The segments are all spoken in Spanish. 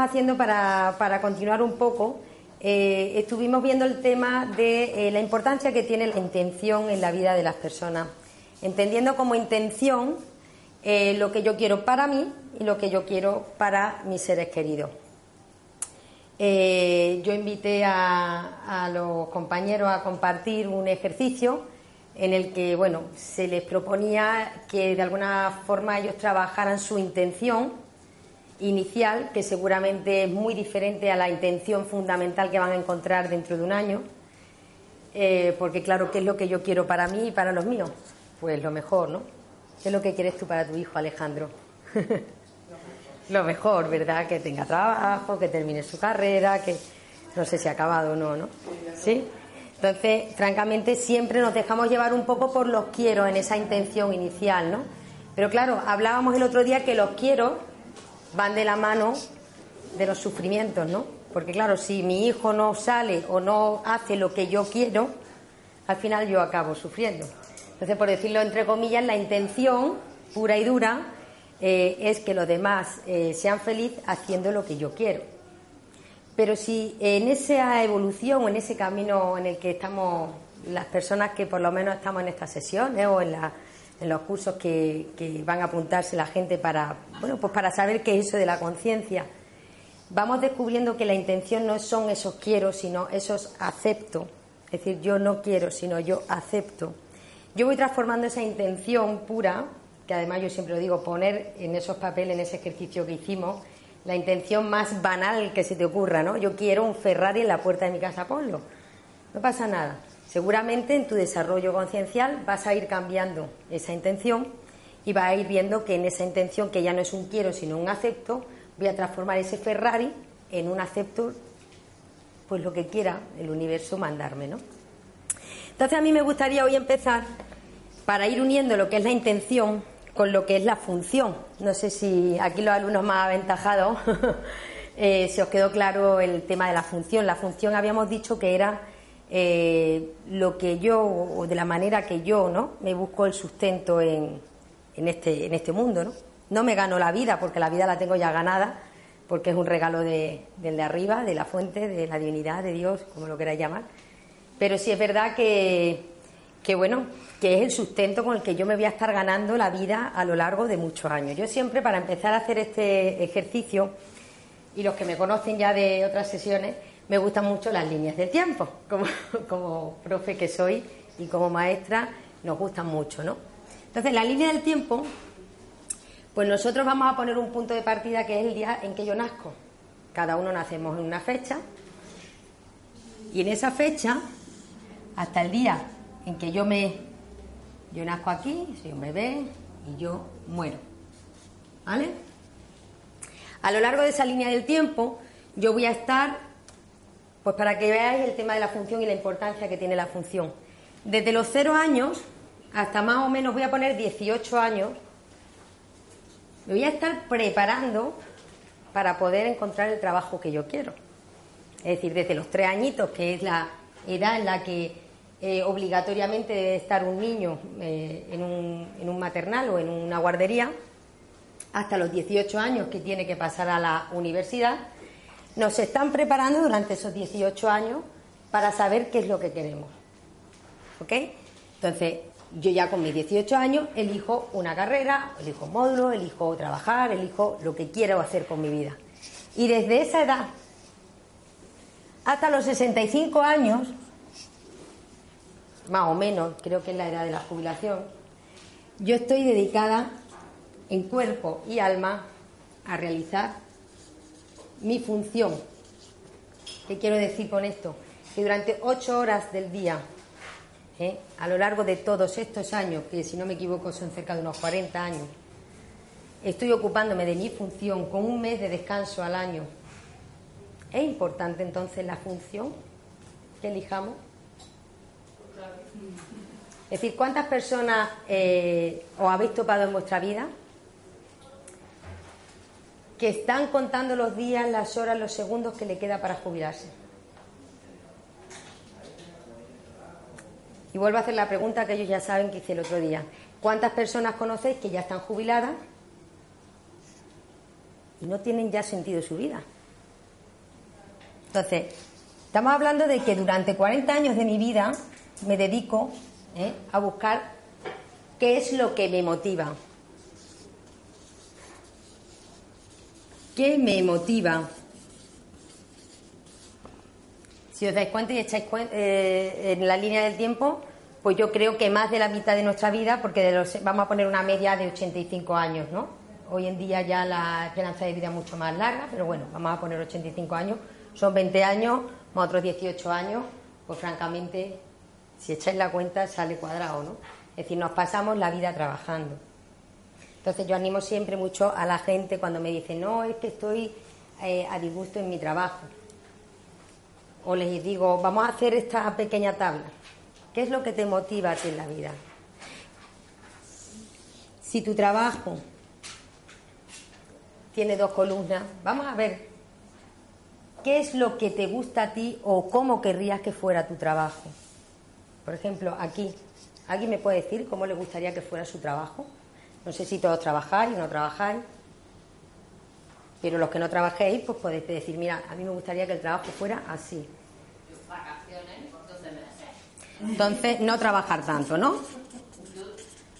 haciendo para, para continuar un poco, eh, estuvimos viendo el tema de eh, la importancia que tiene la intención en la vida de las personas, entendiendo como intención eh, lo que yo quiero para mí y lo que yo quiero para mis seres queridos. yo invité a, a los compañeros a compartir un ejercicio en el que bueno se les proponía que de alguna forma ellos trabajaran su intención inicial, que seguramente es muy diferente a la intención fundamental que van a encontrar dentro de un año, eh, porque claro, ¿qué es lo que yo quiero para mí y para los míos? Pues lo mejor, ¿no? ¿Qué es lo que quieres tú para tu hijo, Alejandro? lo mejor, ¿verdad? Que tenga trabajo, que termine su carrera, que no sé si ha acabado o no, ¿no? ¿Sí? Entonces, francamente, siempre nos dejamos llevar un poco por los quiero en esa intención inicial, ¿no? Pero claro, hablábamos el otro día que los quiero van de la mano de los sufrimientos, ¿no? Porque claro, si mi hijo no sale o no hace lo que yo quiero, al final yo acabo sufriendo. Entonces, por decirlo entre comillas, la intención pura y dura eh, es que los demás eh, sean felices haciendo lo que yo quiero. Pero si en esa evolución, en ese camino en el que estamos las personas que por lo menos estamos en estas sesiones o en la en los cursos que, van a apuntarse la gente para, bueno, pues para saber qué es eso de la conciencia. Vamos descubriendo que la intención no son esos quiero, sino esos acepto. Es decir, yo no quiero, sino yo acepto. Yo voy transformando esa intención pura, que además yo siempre lo digo, poner en esos papeles, en ese ejercicio que hicimos, la intención más banal que se te ocurra, ¿no? Yo quiero un Ferrari en la puerta de mi casa, ponlo. No pasa nada. Seguramente en tu desarrollo conciencial vas a ir cambiando esa intención y vas a ir viendo que en esa intención, que ya no es un quiero, sino un acepto, voy a transformar ese Ferrari en un acepto, pues lo que quiera el universo mandarme, ¿no? Entonces a mí me gustaría hoy empezar para ir uniendo lo que es la intención con lo que es la función. No sé si aquí los alumnos más aventajados eh, se os quedó claro el tema de la función. La función habíamos dicho que era eh, lo que yo, o de la manera que yo, ¿no? Me busco el sustento en, en, este, en este mundo, ¿no? No me gano la vida, porque la vida la tengo ya ganada, porque es un regalo de, del de arriba, de la fuente, de la divinidad, de Dios, como lo queráis llamar. Pero sí es verdad que, que, bueno, que es el sustento con el que yo me voy a estar ganando la vida a lo largo de muchos años. Yo siempre, para empezar a hacer este ejercicio, y los que me conocen ya de otras sesiones, me gustan mucho las líneas del tiempo, como, como profe que soy y como maestra nos gustan mucho, ¿no? Entonces, la línea del tiempo, pues nosotros vamos a poner un punto de partida que es el día en que yo nazco. Cada uno nacemos en una fecha y en esa fecha, hasta el día en que yo me yo nazco aquí, soy un bebé y yo muero. ¿Vale? A lo largo de esa línea del tiempo, yo voy a estar pues para que veáis el tema de la función y la importancia que tiene la función. Desde los cero años hasta más o menos voy a poner 18 años, me voy a estar preparando para poder encontrar el trabajo que yo quiero. Es decir, desde los tres añitos, que es la edad en la que eh, obligatoriamente debe estar un niño eh, en, un, en un maternal o en una guardería, hasta los 18 años que tiene que pasar a la universidad, nos están preparando durante esos 18 años para saber qué es lo que queremos. ¿Ok? Entonces, yo ya con mis 18 años elijo una carrera, elijo un módulo, elijo trabajar, elijo lo que quiero hacer con mi vida. Y desde esa edad hasta los 65 años, más o menos, creo que es la edad de la jubilación, yo estoy dedicada en cuerpo y alma a realizar mi función. ¿Qué quiero decir con esto? Que durante ocho horas del día, ¿eh? a lo largo de todos estos años, que si no me equivoco son cerca de unos 40 años, estoy ocupándome de mi función con un mes de descanso al año. ¿Es importante entonces la función que elijamos? Es decir, ¿cuántas personas eh, os habéis topado en vuestra vida que están contando los días, las horas, los segundos que le queda para jubilarse. Y vuelvo a hacer la pregunta que ellos ya saben que hice el otro día. ¿Cuántas personas conocéis que ya están jubiladas y no tienen ya sentido su vida. Entonces, estamos hablando de que durante 40 años de mi vida me dedico ¿eh? a buscar qué es lo que me motiva. ¿Qué me motiva? Si os dais cuenta y echáis cuenta, eh, en la línea del tiempo, pues yo creo que más de la mitad de nuestra vida, porque de los, vamos a poner una media de 85 años, ¿no? Hoy en día ya la esperanza de vida es mucho más larga, pero bueno, vamos a poner 85 años, son 20 años, más otros 18 años, pues francamente, si echáis la cuenta, sale cuadrado, ¿no? Es decir, nos pasamos la vida trabajando. Entonces yo animo siempre mucho a la gente cuando me dicen, no, es que estoy eh, a disgusto en mi trabajo. O les digo, vamos a hacer esta pequeña tabla. ¿Qué es lo que te motiva a ti en la vida? Si tu trabajo tiene dos columnas, vamos a ver qué es lo que te gusta a ti o cómo querrías que fuera tu trabajo. Por ejemplo, aquí, ¿Alguien me puede decir cómo le gustaría que fuera su trabajo? No sé si todos trabajáis o no trabajáis, pero los que no trabajéis, pues podéis decir, mira, a mí me gustaría que el trabajo fuera así. Vacaciones por 12 meses. Entonces, no trabajar tanto, ¿no?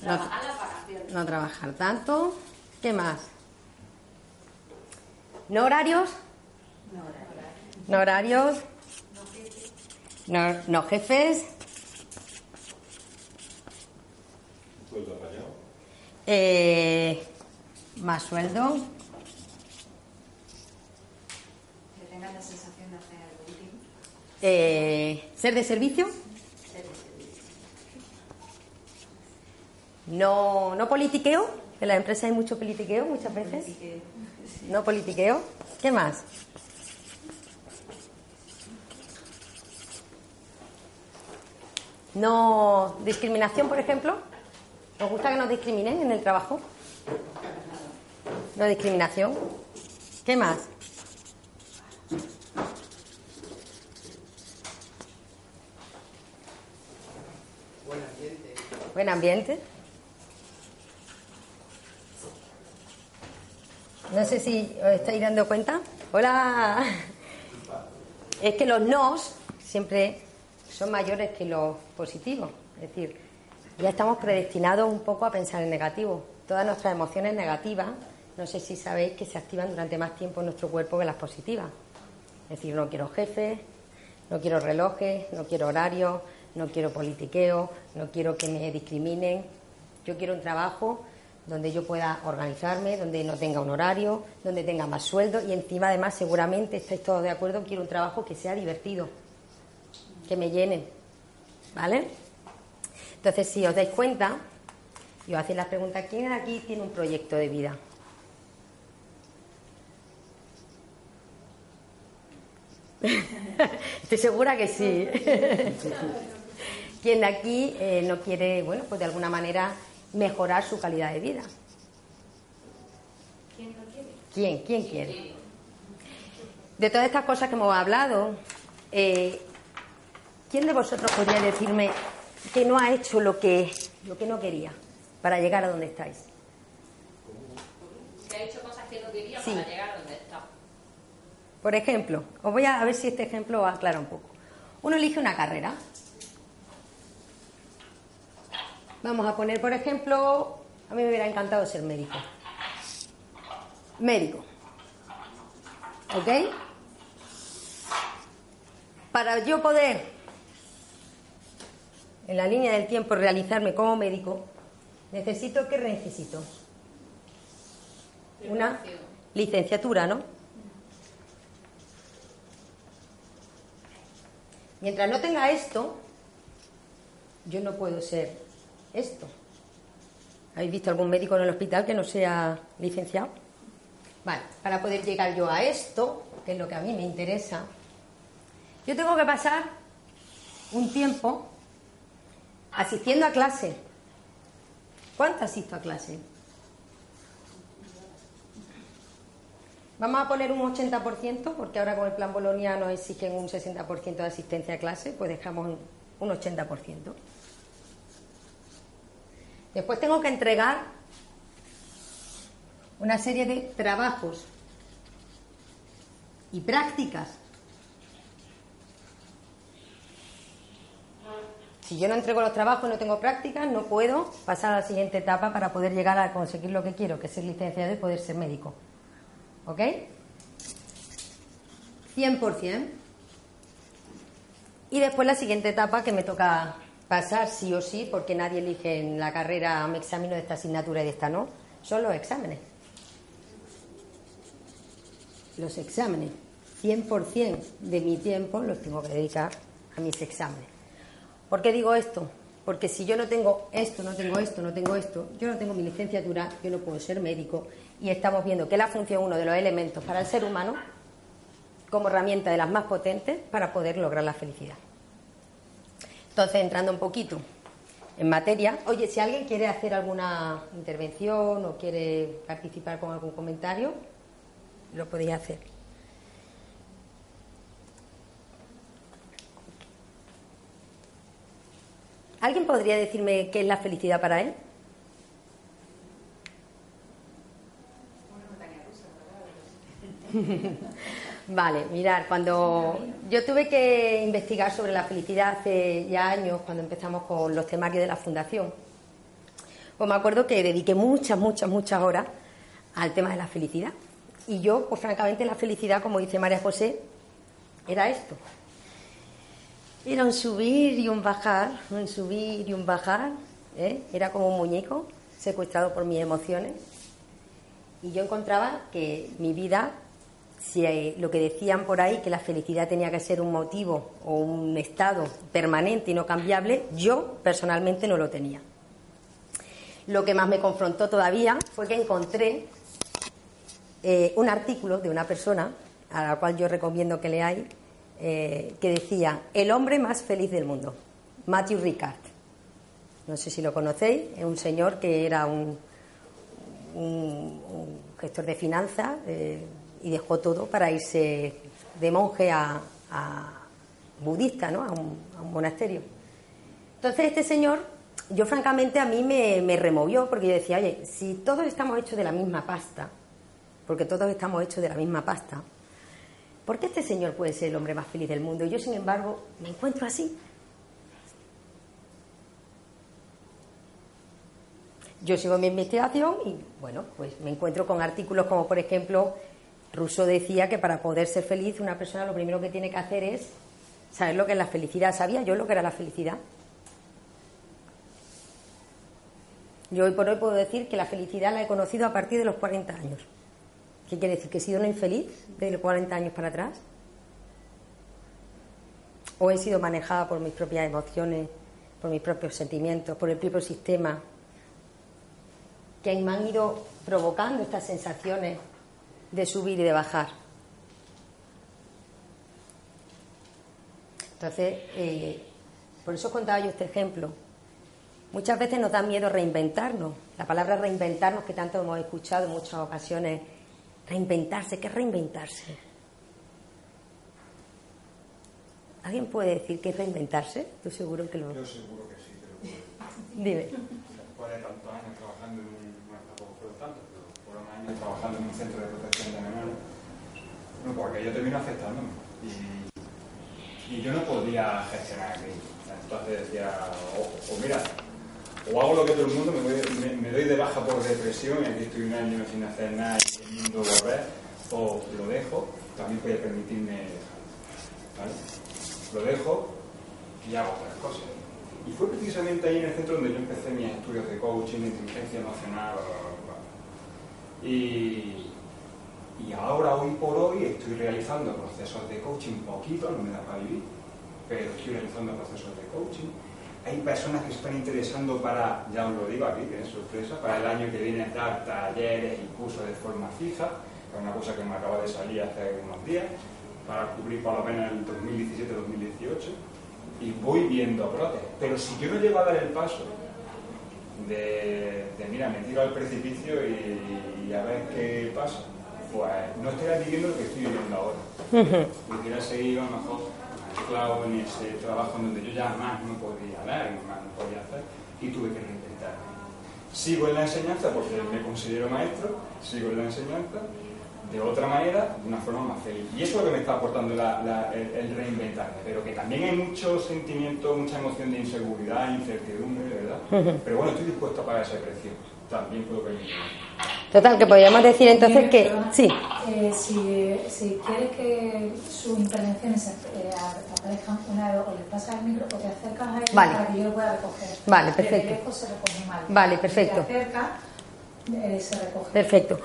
Vacaciones. No trabajar tanto. ¿Qué más? ¿No horarios? No horarios. No, no jefes. Eh, más sueldo. Que tengas la sensación de hacer algo útil. Eh, ser de servicio. No, no politiqueo. En la empresa hay mucho politiqueo muchas veces. No politiqueo. ¿Qué más? No discriminación, por ejemplo. ¿Os gusta que nos discriminen en el trabajo? No discriminación. ¿Qué más? Buen ambiente. Buen ambiente. No sé si os estáis dando cuenta. Hola. Es que los nos siempre son mayores que los positivos. Es decir, ya estamos predestinados un poco a pensar en negativo. Todas nuestras emociones negativas, no sé si sabéis que se activan durante más tiempo en nuestro cuerpo que las positivas. Es decir, no quiero jefes, no quiero relojes, no quiero horarios, no quiero politiqueo, no quiero que me discriminen. Yo quiero un trabajo donde yo pueda organizarme, donde no tenga un horario, donde tenga más sueldo y encima además seguramente estáis todos de acuerdo, quiero un trabajo que sea divertido, que me llene. ¿Vale? Entonces, si os dais cuenta, y os hacéis la pregunta, ¿quién aquí tiene un proyecto de vida? Estoy segura que sí. ¿Quién de aquí eh, no quiere, bueno, pues de alguna manera mejorar su calidad de vida? ¿Quién no quiere? ¿Quién? ¿Quién quiere? De todas estas cosas que hemos hablado, eh, ¿quién de vosotros podría decirme que no ha hecho lo que, lo que no quería para llegar a donde estáis? Que ha hecho cosas que no quería Sí. para llegar a donde está. Por ejemplo, os voy a, a ver si este ejemplo os aclara un poco. Uno elige una carrera. Vamos a poner, por ejemplo, a mí me hubiera encantado ser médico. Médico. ¿Ok? Para yo poder, en la línea del tiempo, realizarme como médico, necesito, ¿qué necesito? Una licenciatura, ¿no? Mientras no tenga esto, yo no puedo ser esto. ¿Habéis visto algún médico en el hospital que no sea licenciado? Vale, para poder llegar yo a esto, que es lo que a mí me interesa, yo tengo que pasar un tiempo asistiendo a clase. ¿Cuánto asisto a clase? Vamos a poner un 80%, porque ahora con el plan Bolonia nos exigen un 60% de asistencia a clase, pues dejamos un- un 80%. Después tengo que entregar una serie de trabajos y prácticas. Si yo no entrego los trabajos no tengo prácticas, no puedo pasar a la siguiente etapa para poder llegar a conseguir lo que quiero, que es ser licenciado y poder ser médico. ¿Ok? 100%. Y después la siguiente etapa que me toca pasar sí o sí, porque nadie elige en la carrera, me examino de esta asignatura y de esta no, son los exámenes. Los exámenes. 100% de mi tiempo los tengo que dedicar a mis exámenes. ¿Por qué digo esto? Porque si yo no tengo esto, no tengo esto, no tengo esto, yo no tengo mi licenciatura, yo no puedo ser médico. Y estamos viendo que la función, uno de los elementos para el ser humano, como herramienta de las más potentes para poder lograr la felicidad. Entonces, entrando un poquito en materia, oye, si alguien quiere hacer alguna intervención o quiere participar con algún comentario, lo podía hacer. ¿Alguien podría decirme qué es la felicidad para él? Vale, mirar, cuando yo tuve que investigar sobre la felicidad hace ya años, cuando empezamos con los temarios de la Fundación, pues me acuerdo que dediqué muchas, muchas, muchas horas al tema de la felicidad. Y yo, pues francamente, la felicidad, como dice María José, era esto. Era un subir y un bajar, un subir y un bajar. ¿eh? Era como un muñeco secuestrado por mis emociones. Y yo encontraba que mi vida, si lo que decían por ahí, que la felicidad tenía que ser un motivo o un estado permanente y no cambiable, yo personalmente no lo tenía. Lo que más me confrontó todavía fue que encontré eh, un artículo de una persona, a la cual yo recomiendo que leáis, eh, que decía El hombre más feliz del mundo, Matthew Ricard. No sé si lo conocéis, es un señor que era un, gestor de finanzas eh, y dejó todo para irse de monje a, budista, ¿no? a, un, monasterio. Entonces este señor, yo francamente a mí me removió porque yo decía, oye, si todos estamos hechos de la misma pasta, porque todos estamos hechos de la misma pasta, ¿Por qué este señor puede ser el hombre más feliz del mundo y yo, sin embargo, me encuentro así? Yo sigo mi investigación y, bueno, pues me encuentro con artículos como, por ejemplo, Rousseau decía que para poder ser feliz una persona lo primero que tiene que hacer es saber lo que es la felicidad. ¿Sabía yo lo que era la felicidad? Yo hoy por hoy puedo decir que la felicidad la he conocido a partir de los 40 años. ¿Qué quiere decir? ¿Que he sido una infeliz de 40 años para atrás? ¿O he sido manejada por mis propias emociones, por mis propios sentimientos, por el propio sistema, que me han ido provocando estas sensaciones de subir y de bajar? Entonces, eh, por eso contaba yo este ejemplo. Muchas veces nos da miedo reinventarnos. La palabra reinventarnos que tanto hemos escuchado en muchas ocasiones Reinventarse, ¿qué es reinventarse? ¿Alguien puede decir qué es reinventarse? Estoy seguro que lo. Yo seguro que sí, pero. Dime. Después de tantos años trabajando en un. Bueno, tampoco fueron tantos, pero fueron años trabajando en un centro de protección de menores. No, porque yo termino afectándome. Y, y yo no podía gestionar aquello. Entonces decía, o, o mira, o hago lo que todo el mundo, me, doy de baja por depresión y aquí estoy un año sin hacer nada y el mundo volver, o lo dejo, también voy a permitirme ¿vale? Lo dejo y hago otras cosas. Y fue precisamente ahí en el centro donde yo empecé mis estudios de coaching, de inteligencia emocional, Y, y ahora, hoy por hoy, estoy realizando procesos de coaching poquito, no me da para vivir, pero estoy realizando procesos de coaching hay personas que se están interesando para, ya os lo digo aquí, que es sorpresa, para el año que viene dar talleres y cursos de forma fija, que es una cosa que me acaba de salir hace unos días, para cubrir por lo menos el 2017-2018, y voy viendo brotes. Pero si yo no llego a dar el paso de, mira, me tiro al precipicio y, a ver qué pasa, pues no estaría viviendo lo que estoy viviendo ahora. Y quiero seguir a lo mejor en ese trabajo en donde yo ya más no podía hablar, más no podía hacer, y tuve que reinventarme. Sigo en la enseñanza porque me considero maestro, sigo en la enseñanza de otra manera, de una forma más feliz. Y eso es lo que me está aportando la- la- el, el reinventarme, pero que también hay mucho sentimiento, mucha emoción de inseguridad, incertidumbre, ¿verdad? Pero bueno, estoy dispuesto a pagar ese precio. También puedo permitirme. Total, que podríamos decir entonces que sí, Eh, si, si quieres que sus intervenciones eh, aparezcan una vez o le pasas el micro o te acercas a él Vale. para que yo lo pueda recoger. Vale, perfecto. lejos se recoge mal. Vale, Si perfecto. te acercas, eh, se recoge. perfecto.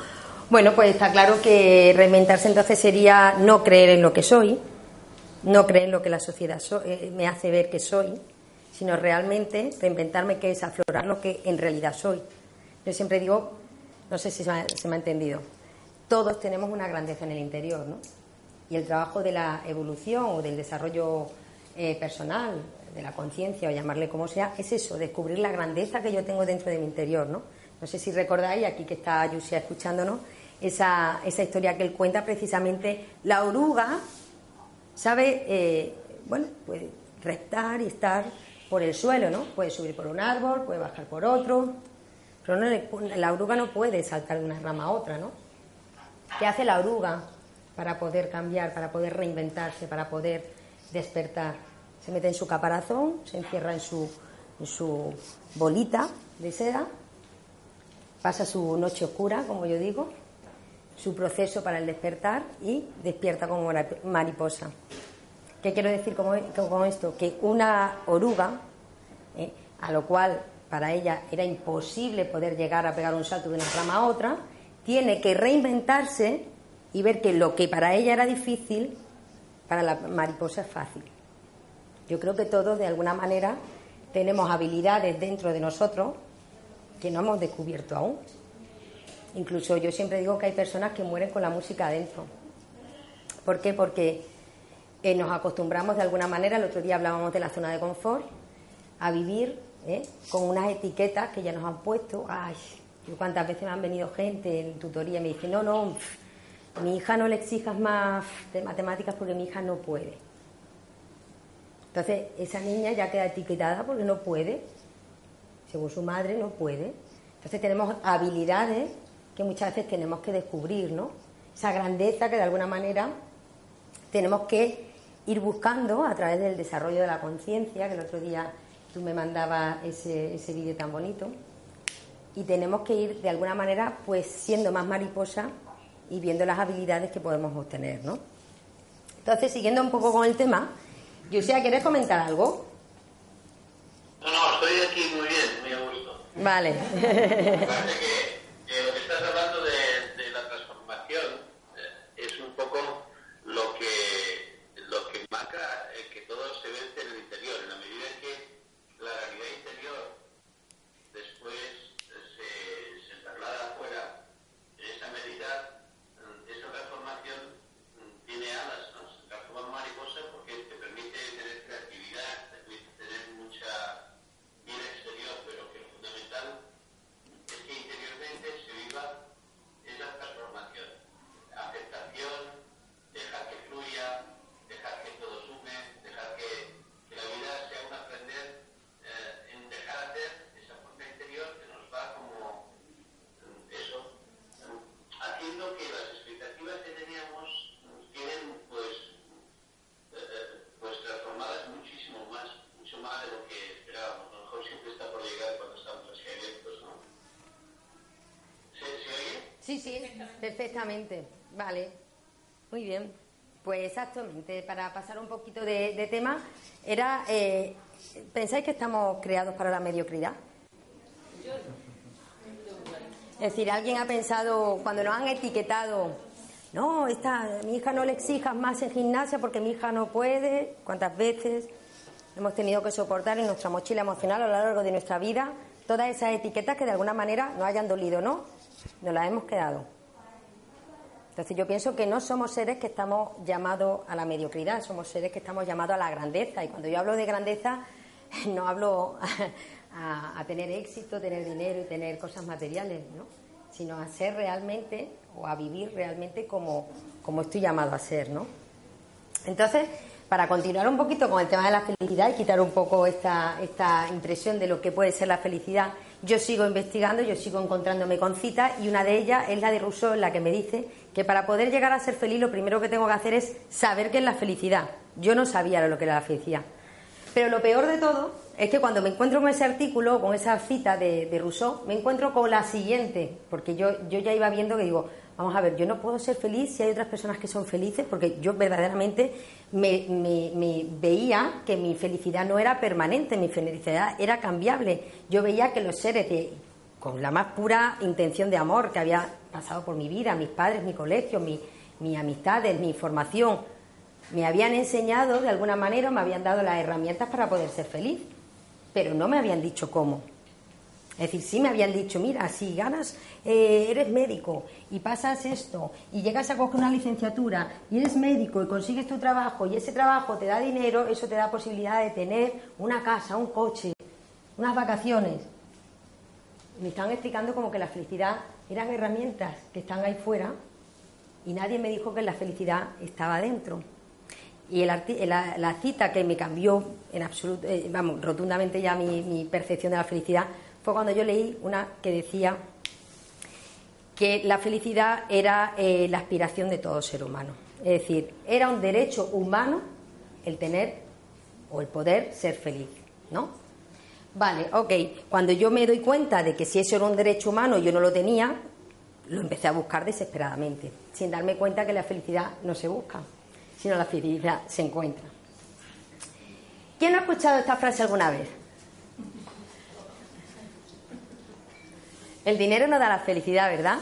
Bueno, pues está claro que reinventarse entonces sería no creer en lo que soy, no creer en lo que la sociedad so- eh, me hace ver que soy, sino realmente reinventarme que es aflorar lo que en realidad soy. Yo siempre digo, no sé si se me ha, entendido, todos tenemos una grandeza en el interior, ¿no? Y el trabajo de la evolución o del desarrollo eh, personal, de la conciencia o llamarle como sea, es eso, descubrir la grandeza que yo tengo dentro de mi interior, ¿no? No sé si recordáis, aquí que está Yusia escuchándonos, esa, esa historia que él cuenta precisamente, la oruga sabe, eh, bueno, puede rectar y estar por el suelo, ¿no? Puede subir por un árbol, puede bajar por otro, pero no la oruga no puede saltar de una rama a otra, ¿no? ¿Qué hace la oruga para poder cambiar, para poder reinventarse, para poder despertar? Se mete en su caparazón, se encierra en su, bolita de seda, pasa su noche oscura, como yo digo, su proceso para el despertar y despierta como mariposa. ¿Qué quiero decir con, con esto? Que una oruga, eh, a lo cual para ella era imposible poder llegar a pegar un salto de una rama a otra, tiene que reinventarse y ver que lo que para ella era difícil, para la mariposa es fácil. Yo creo que todos, de alguna manera, tenemos habilidades dentro de nosotros que no hemos descubierto aún. Incluso yo siempre digo que hay personas que mueren con la música adentro. ¿Por qué? Porque eh, nos acostumbramos de alguna manera, el otro día hablábamos de la zona de confort, a vivir ¿eh? con unas etiquetas que ya nos han puesto. Ay, cuántas veces me han venido gente en tutoría y me dicen, no, no, mi hija no le exijas más de matemáticas porque mi hija no puede. Entonces, esa niña ya queda etiquetada porque no puede, según su madre no puede. Entonces tenemos habilidades que muchas veces tenemos que descubrir, ¿no? Esa grandeza que de alguna manera tenemos que ir buscando a través del desarrollo de la conciencia, que el otro día tú me mandabas ese, ese vídeo tan bonito, y tenemos que ir de alguna manera pues siendo más mariposa y viendo las habilidades que podemos obtener, ¿no? Entonces, siguiendo un poco con el tema, Yusia, ¿quieres comentar algo? No, no, estoy aquí muy bien, muy a gusto. Vale. Que, que lo que estás hablando de, de la transformación eh, es un poco lo que, lo que marca eh, que todo se vence en el interior. En la medida en que la realidad interior después eh, se, se traslada afuera, en esa medida, mm, esa transformación mm, tiene alas, ¿no? Se transforma en mariposa porque te permite tener creatividad, te permite tener mucha vida exterior, pero que lo fundamental es que interiormente se viva esa transformación. Aceptación, dejar que fluya, dejar que todo sume, dejar que, que la vida sea un aprender eh, en dejar hacer esa fuerza interior que nos va como mm, eso, mm, haciendo que las expectativas que teníamos mm, queden pues eh, eh, pues transformadas muchísimo más, mucho más de lo que esperábamos. A lo mejor siempre está por llegar cuando estamos así abiertos, ¿no? ¿Se, se oye? Sí, sí, perfectamente. Vale, muy bien. Pues exactamente, para pasar un poquito de, de tema, era, eh, ¿pensáis que estamos creados para la mediocridad? Es decir, alguien ha pensado, cuando nos han etiquetado, no, esta, mi hija no le exijas más en gimnasia porque mi hija no puede, ¿cuántas veces hemos tenido que soportar en nuestra mochila emocional a lo largo de nuestra vida todas esas etiquetas que de alguna manera nos hayan dolido, ¿no? Nos las hemos quedado. Entonces yo pienso que no somos seres que estamos llamados a la mediocridad, somos seres que estamos llamados a la grandeza. Y cuando yo hablo de grandeza, no hablo a, tener éxito, tener dinero y tener cosas materiales, ¿no? sino a ser realmente o a vivir realmente como, como estoy llamado a ser. ¿no? Entonces, para continuar un poquito con el tema de la felicidad y quitar un poco esta, esta impresión de lo que puede ser la felicidad, yo sigo investigando, yo sigo encontrándome con citas y una de ellas es la de Rousseau, en la que me dice que para poder llegar a ser feliz lo primero que tengo que hacer es saber qué es la felicidad. Yo no sabía lo que era la felicidad. Pero lo peor de todo es que cuando me encuentro con ese artículo, con esa cita de, Rousseau, me encuentro con la siguiente, porque yo, yo ya iba viendo que digo, vamos a ver, yo no puedo ser feliz si hay otras personas que son felices, porque yo verdaderamente me, me- veía que mi felicidad no era permanente, mi felicidad era cambiable. Yo veía que los seres de- con la más pura intención de amor que había pasado por mi vida, mis padres, mi colegio, mi, mis amistades, mi formación, me habían enseñado de alguna manera, me habían dado las herramientas para poder ser feliz, pero no me habían dicho cómo. Es decir, sí me habían dicho, mira, si ganas, eh, eres médico y pasas esto y llegas a coger una licenciatura y eres médico y consigues tu trabajo y ese trabajo te da dinero, eso te da posibilidad de tener una casa, un coche, unas vacaciones. Me estaban explicando como que la felicidad eran herramientas que están ahí fuera y nadie me dijo que la felicidad estaba dentro. Y el la, la cita que me cambió en absoluto, eh, vamos, rotundamente ya mi percepción de la felicidad fue cuando yo leí una que decía que la felicidad era eh, la aspiración de todo ser humano. Es decir, era un derecho humano el tener o el poder ser feliz, ¿no? Vale, ok. Cuando yo me doy cuenta de que si eso era un derecho humano yo no lo tenía, lo empecé a buscar desesperadamente, sin darme cuenta que la felicidad no se busca, sino la felicidad se encuentra. ¿Quién ha escuchado esta frase alguna vez? El dinero no da la felicidad, ¿verdad?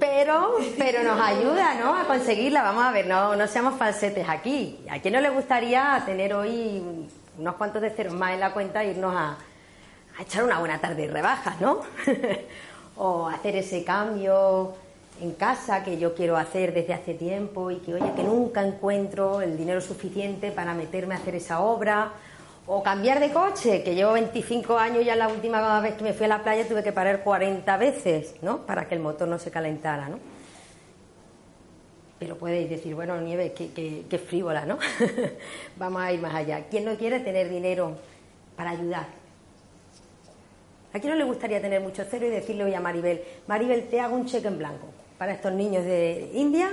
Pero, pero nos ayuda, ¿no? A conseguirla. Vamos a ver, no, no seamos falsetes aquí. ¿A quién no le gustaría tener hoy unos cuantos de ceros más en la cuenta e irnos a, a echar una buena tarde de rebajas, ¿no? o hacer ese cambio en casa que yo quiero hacer desde hace tiempo y que, oye, que nunca encuentro el dinero suficiente para meterme a hacer esa obra. O cambiar de coche, que llevo 25 años ya la última vez que me fui a la playa tuve que parar 40 veces, ¿no? Para que el motor no se calentara, ¿no? Pero podéis decir, bueno, Nieve, qué- qué frívola, ¿no? Vamos a ir más allá. ¿Quién no quiere tener dinero para ayudar? ¿A quién no le gustaría tener mucho cero y decirle hoy a Maribel, Maribel, te hago un cheque en blanco para estos niños de India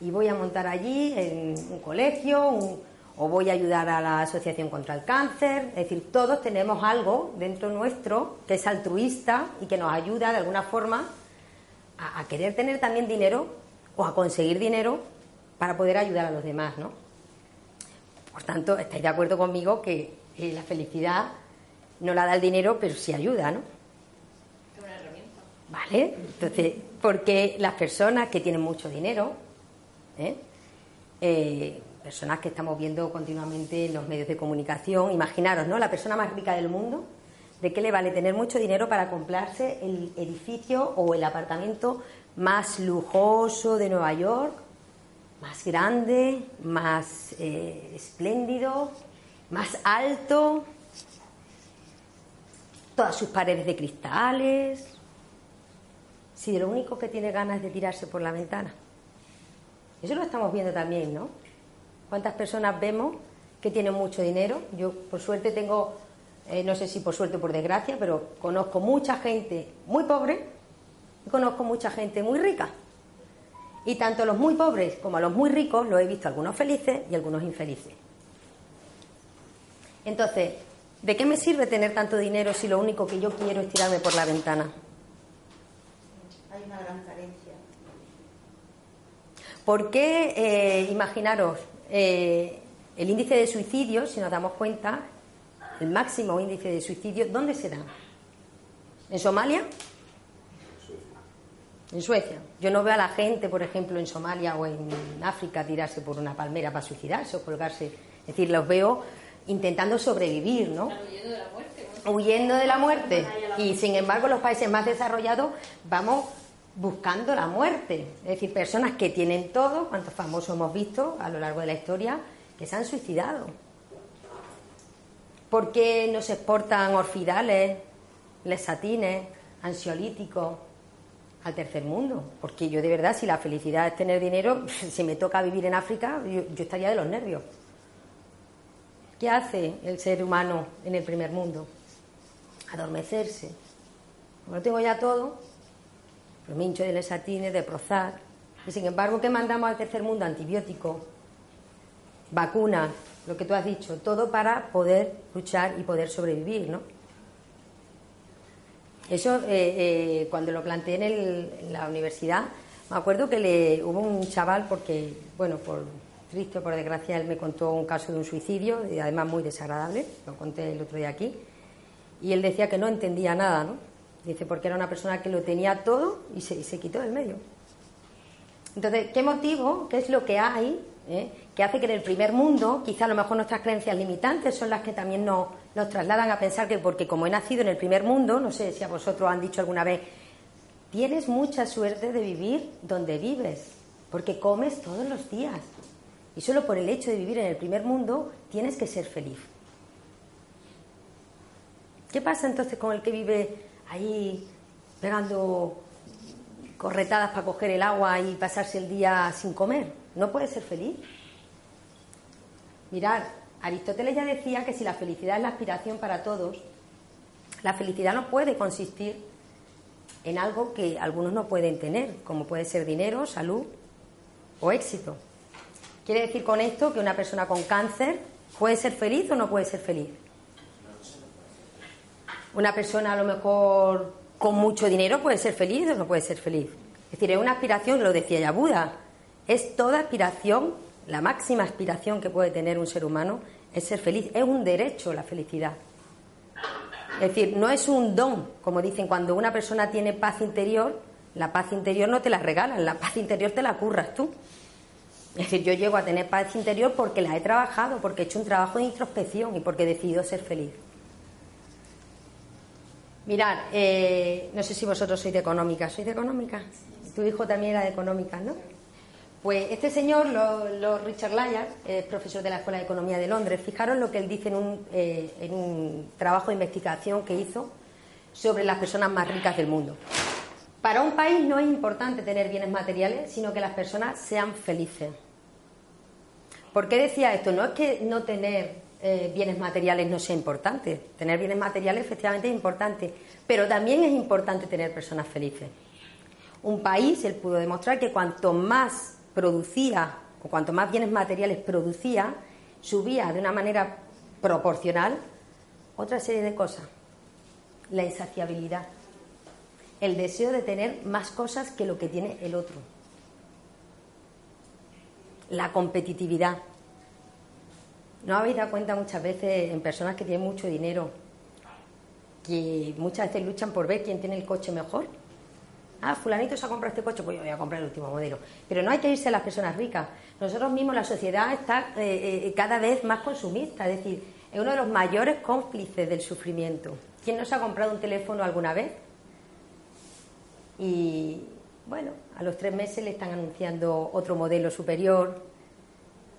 y voy a montar allí en un colegio un- o voy a ayudar a la Asociación contra el Cáncer? Es decir, todos tenemos algo dentro nuestro que es altruista y que nos ayuda de alguna forma a, querer tener también dinero o a conseguir dinero para poder ayudar a los demás, ¿no? Por tanto, estáis de acuerdo conmigo que la felicidad no la da el dinero, pero sí ayuda, ¿no? Es una herramienta. ¿Vale? Entonces, porque las personas que tienen mucho dinero, ¿eh? Eh, personas que estamos viendo continuamente en los medios de comunicación, imaginaros, ¿no? La persona más rica del mundo, ¿de qué le vale tener mucho dinero para comprarse el edificio o el apartamento más lujoso de Nueva York, más grande, más eh, espléndido, más alto, todas sus paredes de cristales, si de lo único que tiene ganas es de tirarse por la ventana. Eso lo estamos viendo también, ¿no? ¿Cuántas personas vemos que tienen mucho dinero? Yo, por suerte, tengo, eh, no sé si por suerte o por desgracia, pero conozco mucha gente muy pobre y conozco mucha gente muy rica. Y tanto a los muy pobres como a los muy ricos los he visto algunos felices y algunos infelices. Entonces, ¿de qué me sirve tener tanto dinero si lo único que yo quiero es tirarme por la ventana? Hay una gran carencia. ¿Por qué, eh, imaginaros, eh, el índice de suicidio, si nos damos cuenta, el máximo índice de suicidio, ¿dónde se da? ¿En Somalia? En Suecia. Yo no veo a la gente, por ejemplo, en Somalia o en África tirarse por una palmera para suicidarse o colgarse. Es decir, los veo intentando sobrevivir, ¿no? Huyendo de la muerte. ¿no? huyendo de la muerte. Y sin embargo, los países más desarrollados vamos buscando la muerte. Es decir, personas que tienen todo, cuantos famosos hemos visto a lo largo de la historia, que se han suicidado. ¿Por qué no se exportan orfidales, lesatines, ansiolíticos? al tercer mundo, porque yo de verdad, si la felicidad es tener dinero, si me toca vivir en África, yo, estaría de los nervios. ¿Qué hace el ser humano en el primer mundo? Adormecerse. Como lo tengo ya todo, me hincho de lesatines, de prozar. Y sin embargo, ¿qué mandamos al tercer mundo? Antibióticos, vacunas, lo que tú has dicho, todo para poder luchar y poder sobrevivir, ¿no? Eso, eh, eh, cuando lo planteé en, el- la universidad, me acuerdo que le, hubo un chaval, porque, bueno, por triste por desgracia, él me contó un caso de un suicidio, y además muy desagradable, lo conté el otro día aquí, y él decía que no entendía nada, ¿no? Dice, porque era una persona que lo tenía todo y se, se quitó del medio. Entonces, ¿qué motivo, qué es lo que hay eh, que hace que en el primer mundo, quizá a lo mejor nuestras creencias limitantes son las que también nos, nos trasladan a pensar que porque como he nacido en el primer mundo, no sé si a vosotros han dicho alguna vez, tienes mucha suerte de vivir donde vives, porque comes todos los días. Y solo por el hecho de vivir en el primer mundo tienes que ser feliz. ¿Qué pasa entonces con el que vive ahí pegando corretadas para coger el agua y pasarse el día sin comer? ¿No puede ser feliz? Mirad, Aristóteles ya decía que si la felicidad es la aspiración para todos, la felicidad no puede consistir en algo que algunos no pueden tener, como puede ser dinero, salud o éxito. Quiere decir con esto que una persona con cáncer puede ser feliz o no puede ser feliz. Una persona a lo mejor con mucho dinero puede ser feliz o no puede ser feliz. Es decir, es una aspiración, lo decía ya Buda, es toda aspiración, la máxima aspiración que puede tener un ser humano es ser feliz, es un derecho la felicidad. Es decir, no es un don, como dicen, cuando una persona tiene paz interior, la paz interior no te la regalan, la paz interior te la curras tú. Es decir, yo llego a tener paz interior porque la he trabajado, porque he hecho un trabajo de introspección y porque he decidido ser feliz. Mirad, eh, no sé si vosotros sois de económica. ¿Sois de económica? Tu hijo también era de económica, ¿no? Pues este señor, lo, Richard Lyar, es profesor de la Escuela de Economía de Londres. Fijaros lo que él dice en un, eh, en un trabajo de investigación que hizo sobre las personas más ricas del mundo. Para un país no es importante tener bienes materiales, sino que las personas sean felices. ¿Por qué decía esto? No es que no tener eh, bienes materiales no sea importante. Tener bienes materiales efectivamente es importante, pero también es importante tener personas felices. Un país, él pudo demostrar que cuanto más producía o cuanto más bienes materiales producía, subía de una manera proporcional otra serie de cosas. La insaciabilidad, el deseo de tener más cosas que lo que tiene el otro, la competitividad. ¿No habéis dado cuenta muchas veces en personas que tienen mucho dinero que muchas veces luchan por ver quién tiene el coche mejor? Ah, fulanito se ha comprado este coche, pues yo voy a comprar el último modelo. Pero no hay que irse a las personas ricas. Nosotros mismos, la sociedad está eh, eh, cada vez más consumista, es decir, es uno de los mayores cómplices del sufrimiento. ¿Quién no se ha comprado un teléfono alguna vez? Y bueno, a los tres meses le están anunciando otro modelo superior.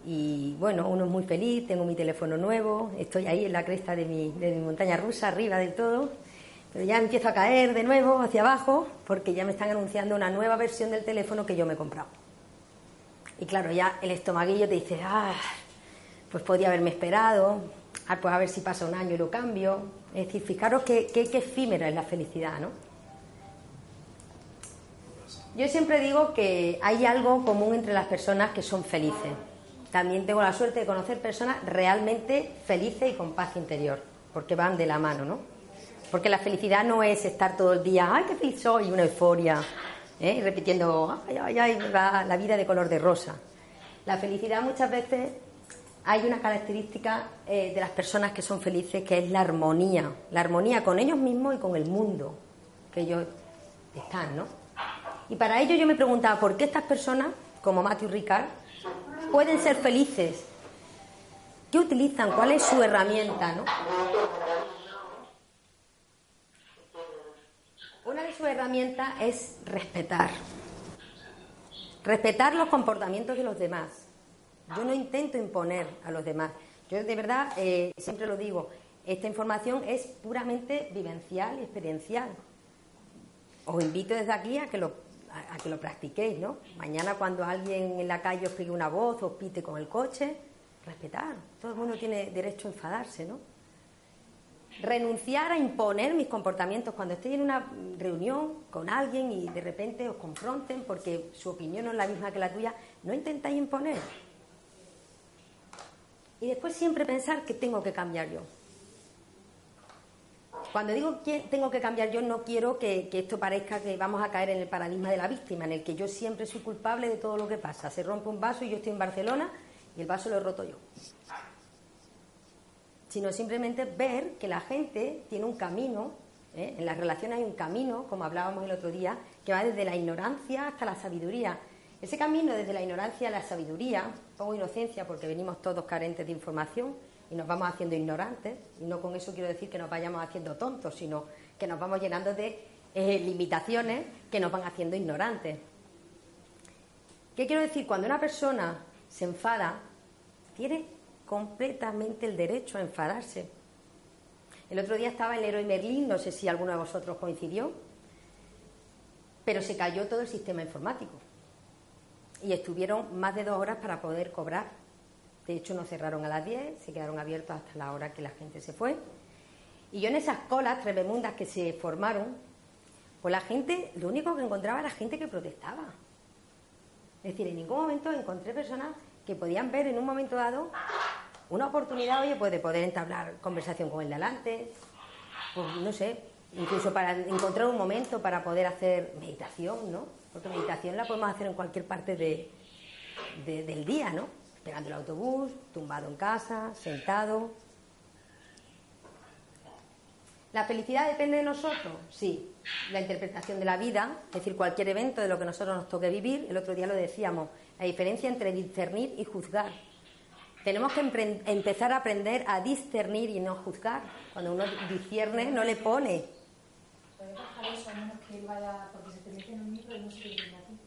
Y bueno, uno es muy feliz, tengo mi teléfono nuevo, estoy ahí en la cresta de mi, de mi montaña rusa, arriba del todo. Pero ya empiezo a caer de nuevo hacia abajo porque ya me están anunciando una nueva versión del teléfono que yo me he comprado. Y claro, ya el estomaguillo te dice, ah, pues podía haberme esperado, ah, pues a ver si pasa un año y lo cambio. Es decir, fijaros qué, qué, qué efímera es la felicidad, ¿no? Yo siempre digo que hay algo común entre las personas que son felices. También tengo la suerte de conocer personas realmente felices y con paz interior, porque van de la mano, ¿no? Porque la felicidad no es estar todo el día, ¡ay, qué feliz soy! Una euforia, ¿eh? y repitiendo, ¡ay, ay, ay! La, la vida de color de rosa. La felicidad muchas veces hay una característica eh, de las personas que son felices que es la armonía. La armonía con ellos mismos y con el mundo que ellos están, ¿no? Y para ello yo me preguntaba, ¿por qué estas personas, como Matthew Ricard, pueden ser felices? ¿Qué utilizan? ¿Cuál es su herramienta, no? Una de sus herramientas es respetar. Respetar los comportamientos de los demás. Yo no intento imponer a los demás. Yo de verdad, eh, siempre lo digo, esta información es puramente vivencial y experiencial. os invito desde aquí a que lo, a, que lo practiquéis, ¿no? Mañana cuando alguien en la calle os pegue una voz os pite con el coche, respetar. Todo el mundo tiene derecho a enfadarse, ¿no? Renunciar a imponer mis comportamientos cuando estoy en una reunión con alguien y de repente os confronten porque su opinión no es la misma que la tuya, no intentáis imponer. Y después siempre pensar que tengo que cambiar yo. Cuando digo que tengo que cambiar yo, no quiero que, esto parezca que vamos a caer en el paradigma de la víctima, en el que yo siempre soy culpable de todo lo que pasa. Se rompe un vaso y yo estoy en Barcelona y el vaso lo he roto yo. Sino simplemente ver que la gente tiene un camino, ¿eh? en las relaciones hay un camino, como hablábamos el otro día, que va desde la ignorancia hasta la sabiduría. Ese camino desde la ignorancia a la sabiduría, pongo inocencia porque venimos todos carentes de información, y nos vamos haciendo ignorantes, y no con eso quiero decir que nos vayamos haciendo tontos, sino que nos vamos llenando de eh, limitaciones que nos van haciendo ignorantes. ¿Qué quiero decir? Cuando una persona se enfada, tiene completamente el derecho a enfadarse. El otro día estaba el héroe Merlín, no sé si alguno de vosotros coincidió, pero se cayó todo el sistema informático y estuvieron más de dos horas para poder cobrar de hecho, no cerraron a las 10, se quedaron abiertos hasta la hora que la gente se fue. Y yo en esas colas tremendas que se formaron, pues la gente, lo único que encontraba era gente que protestaba. Es decir, en ningún momento encontré personas que podían ver en un momento dado una oportunidad, oye, pues de poder entablar conversación con el de adelante, pues no sé, incluso para encontrar un momento para poder hacer meditación, ¿no? Porque meditación la podemos hacer en cualquier parte de, de, del día, ¿no? Esperando el autobús, tumbado en casa, sentado. ¿La felicidad depende de nosotros? Sí. La interpretación de la vida, es decir, cualquier evento de lo que nosotros nos toque vivir, el otro día lo decíamos, la diferencia entre discernir y juzgar. Tenemos que empezar a aprender a discernir y no juzgar. Cuando uno discierne, no le pone. ¿Puedes bajar eso a menos que él vaya, porque se te mete en un micro y no se te viene a ti?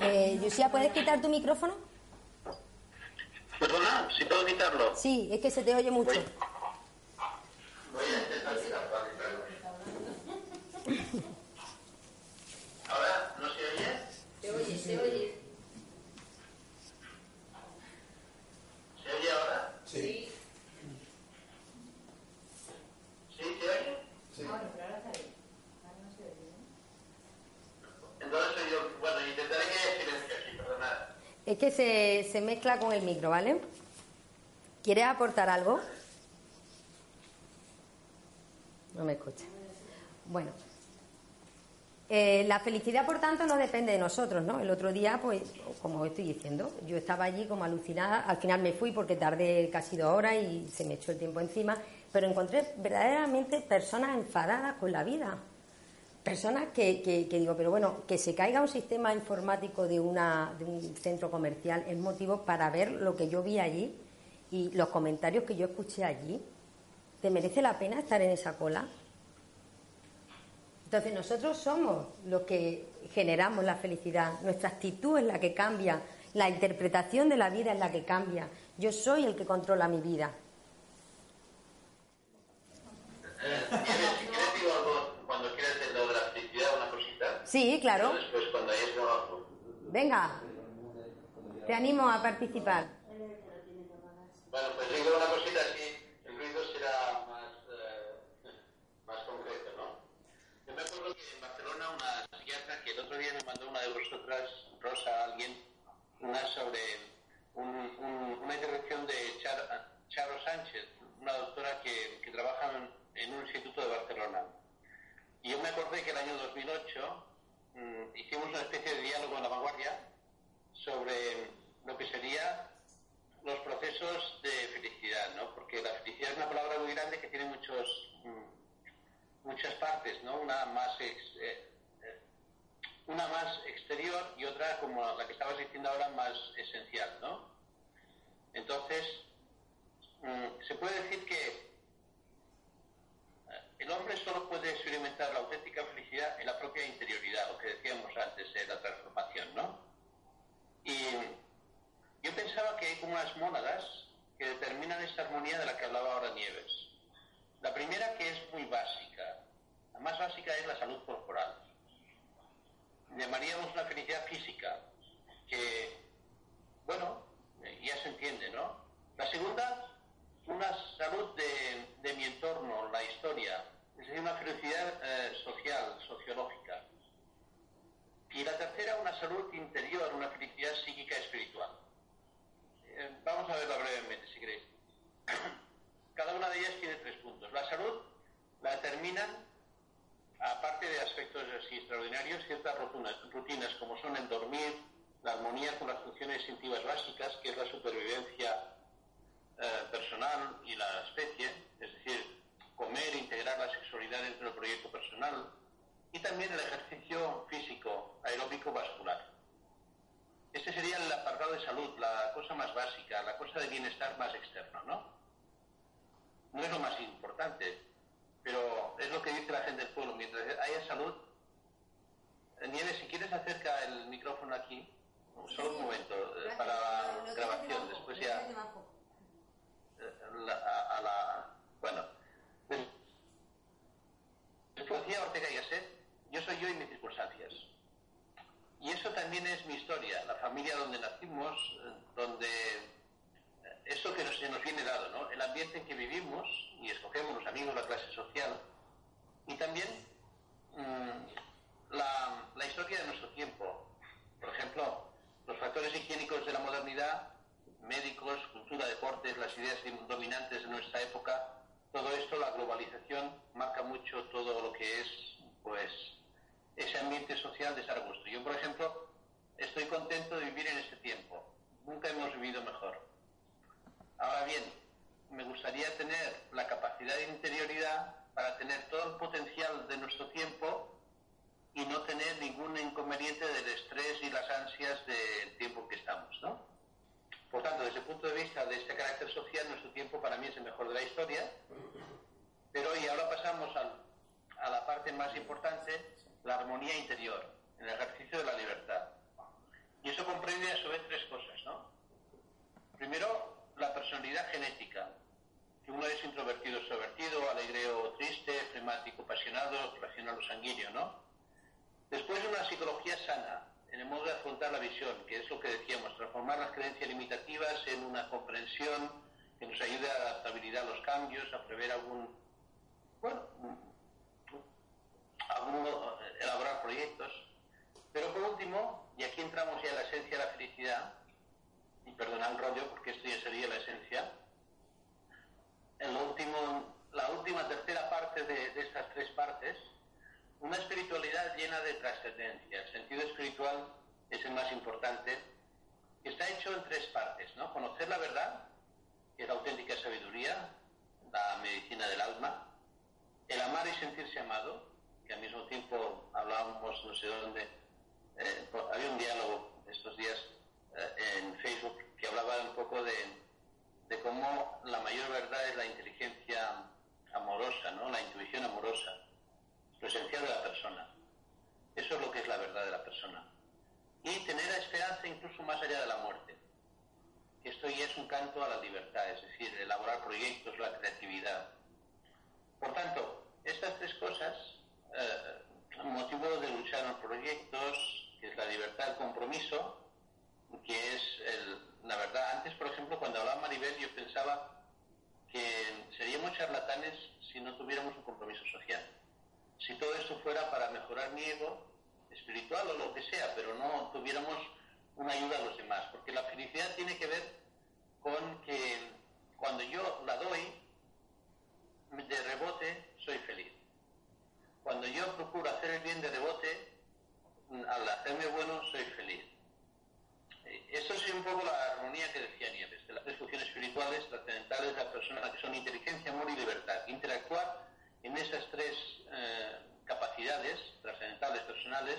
Eh, Lucía, ¿puedes quitar tu micrófono? Perdona, si puedo quitarlo. Sí, es que se te oye mucho. Voy, voy a intentar quitarlo. ¿Ahora no se oye? Se oye, se oye. ¿Se oye ahora? ¿Sí se oye? Sí. Bueno, pero ahora está bien. Ahora no se oye, ¿no? Entonces yo, bueno, intentaré que haya silencio aquí, perdonad. Es que se, se mezcla con el micro, ¿vale? ¿Quieres aportar algo? No me escucha. Bueno. Eh, la felicidad, por tanto, no depende de nosotros, ¿no? El otro día, pues, como estoy diciendo, yo estaba allí como alucinada. Al final me fui porque tardé casi dos horas y se me echó el tiempo encima. Pero encontré verdaderamente personas enfadadas con la vida. Personas que, que, digo, pero bueno, que se caiga un sistema informático de, una, de un centro comercial es motivo para ver lo que yo vi allí y los comentarios que yo escuché allí. ¿Te merece la pena estar en esa cola? Entonces nosotros somos los que generamos la felicidad, nuestra actitud es la que cambia, la interpretación de la vida es la que cambia. Yo soy el que controla mi vida. Sí, claro. Cuando hayas grabado. Venga, te animo a participar. Bueno, pues digo una cosita así, el ruido será más, eh, más concreto, ¿no? Yo me acuerdo que en Barcelona una psiquiatra que el otro día me mandó una de vosotras, Rosa, alguien, una sobre un, un- una intervención de Char- Charo Sánchez, una doctora que, que trabaja en, en un instituto de Barcelona. Y yo me acordé que el año 2008 mm, hicimos una especie de diálogo en la vanguardia sobre lo que sería los procesos de felicidad, ¿no? Porque la felicidad es una palabra muy grande que tiene muchos mm, muchas partes, ¿no? Una más eh, eh, una más exterior y otra como la que estabas diciendo ahora más esencial, ¿no? Entonces mm, se puede decir que el hombre solo puede experimentar la auténtica felicidad en la propia interioridad, lo que decíamos antes de la transformación, ¿no? Y yo pensaba que hay como unas mónadas que determinan esta armonía de la que hablaba ahora Nieves. La primera que es muy básica, la más básica es la salud corporal. Llamaríamos una felicidad física, gustaría tener la capacidad de interioridad para tener todo el potencial de nuestro tiempo y no tener ningún inconveniente del estrés y las ansias del tiempo que estamos, ¿no? Por tanto, desde el punto de vista de este carácter social, nuestro tiempo para mí es el mejor de la historia. Pero y ahora pasamos al- a la parte más importante, la armonía interior, el ejercicio de la libertad. Y eso comprende a su vez tres cosas, ¿no? Primero, la personalidad genética, uno es introvertido extrovertido, alegre o triste, flemático, apasionado, racional o sanguíneo, ¿no? Después, una psicología sana, en el modo de afrontar la visión, que es lo que decíamos, transformar las creencias limitativas en una comprensión que nos ayude a la adaptabilidad a los cambios, a prever algún, bueno, algún, elaborar proyectos. Pero por último, y aquí entramos ya en la esencia de la felicidad, y perdonad el rollo porque esto ya sería la esencia, en lo último, la última tercera parte de, de estas tres partes, una espiritualidad llena de trascendencia. El sentido espiritual es el más importante. Está hecho en tres partes, ¿no? Conocer la verdad, que es la auténtica sabiduría, la medicina del alma, el amar y sentirse amado, que al mismo tiempo hablábamos no sé dónde, eh, había un diálogo estos días eh, en Facebook que hablaba un poco de, de cómo la mayor verdad es la inteligencia amorosa, ¿no? La intuición amorosa lo esencial de la persona. Eso es lo que es la verdad de la persona. Y tener la esperanza incluso más allá de la muerte. Esto ya es un canto a la libertad, es decir, elaborar proyectos, la creatividad. Por tanto, estas tres cosas, eh, motivo de luchar en proyectos, que es la libertad, el compromiso, que es el- la verdad. Antes, por ejemplo, cuando hablaba Maribel, yo pensaba que seríamos si no tuviéramos un compromiso social si todo esto fuera para mejorar mi ego espiritual o lo que sea, pero no tuviéramos una ayuda a los demás, porque la felicidad tiene que ver con que cuando yo la doy, de rebote soy feliz. Cuando yo procuro hacer el bien de rebote, al hacerme bueno soy feliz. Eso es un poco la armonía que decía Nieves, de las tres funciones espirituales trascendentales de la persona, que son inteligencia, amor y libertad. Interactuar en esas tres eh, capacidades trascendentales personales,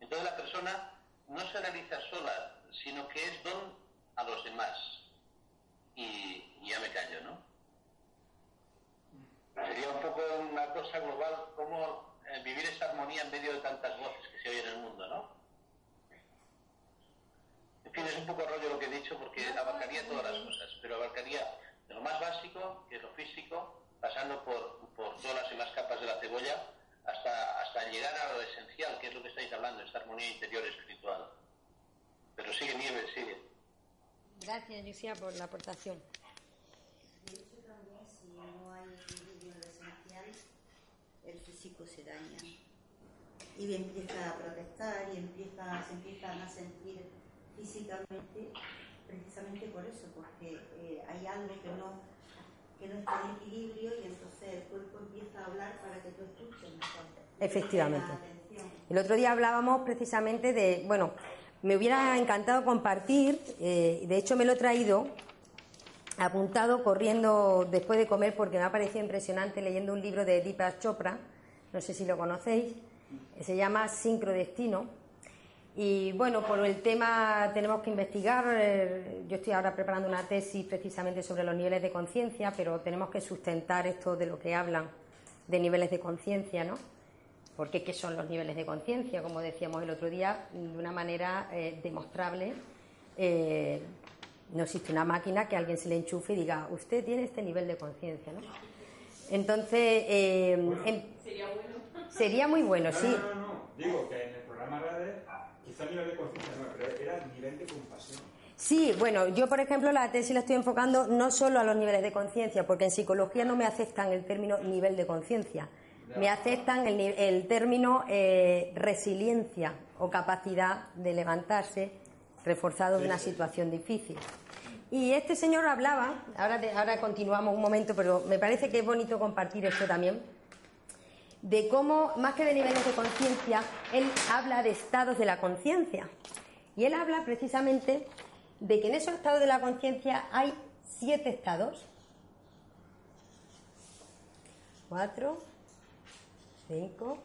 entonces la persona no se realiza sola, sino que es don a los demás. Y, ya me callo, ¿no? Sería un poco una cosa global, como eh, vivir esa armonía en medio de tantas voces que se oyen en el mundo, ¿no? En fin, es un poco rollo lo que he dicho porque abarcaría todas las cosas, pero abarcaría pasando por, por todas las demás capas de la cebolla hasta, hasta llegar a lo esencial, que es lo que estáis hablando, esta armonía interior espiritual. Pero sigue, Nieves, sigue. Gracias, Lucía, por la aportación. De hecho, también, si no hay equilibrio en lo esencial, el físico se daña. Y empieza a protestar y empieza, se empiezan a sentir físicamente, precisamente por eso, porque eh, hay algo que no, que no está en equilibrio y entonces el cuerpo empieza a hablar para que tú escuches mejor. Efectivamente. El otro día hablábamos precisamente de, bueno, me hubiera encantado compartir, eh, de hecho me lo he traído apuntado corriendo después de comer porque me ha parecido impresionante leyendo un libro de Deepak Chopra, no sé si lo conocéis, se llama Sincrodestino. Y bueno, por el tema tenemos que investigar, eh, yo estoy ahora preparando una tesis precisamente sobre los niveles de conciencia, pero tenemos que sustentar esto de lo que hablan de niveles de conciencia, ¿no? Porque ¿qué son los niveles de conciencia? Como decíamos el otro día, de una manera eh, demostrable. eh, no existe una máquina que alguien se le enchufe y diga, usted tiene este nivel de conciencia, ¿no? Entonces, eh, en- Sería bueno. sería muy bueno, No, sí. no, no, no. Digo que en el programa RADE, quizá nivel de conciencia no, pero era nivel de compasión. Sí, bueno, yo por ejemplo la tesis la estoy enfocando no solo a los niveles de conciencia, porque en psicología no me aceptan el término nivel de conciencia, me aceptan el, término eh, resiliencia o capacidad de levantarse reforzado de una situación difícil. Y este señor hablaba, ahora, de- ahora continuamos un momento, pero me parece que es bonito compartir esto también, de cómo, más que de niveles de conciencia, él habla de estados de la conciencia. Y él habla precisamente de que en esos estados de la conciencia hay siete estados. Cuatro, cinco,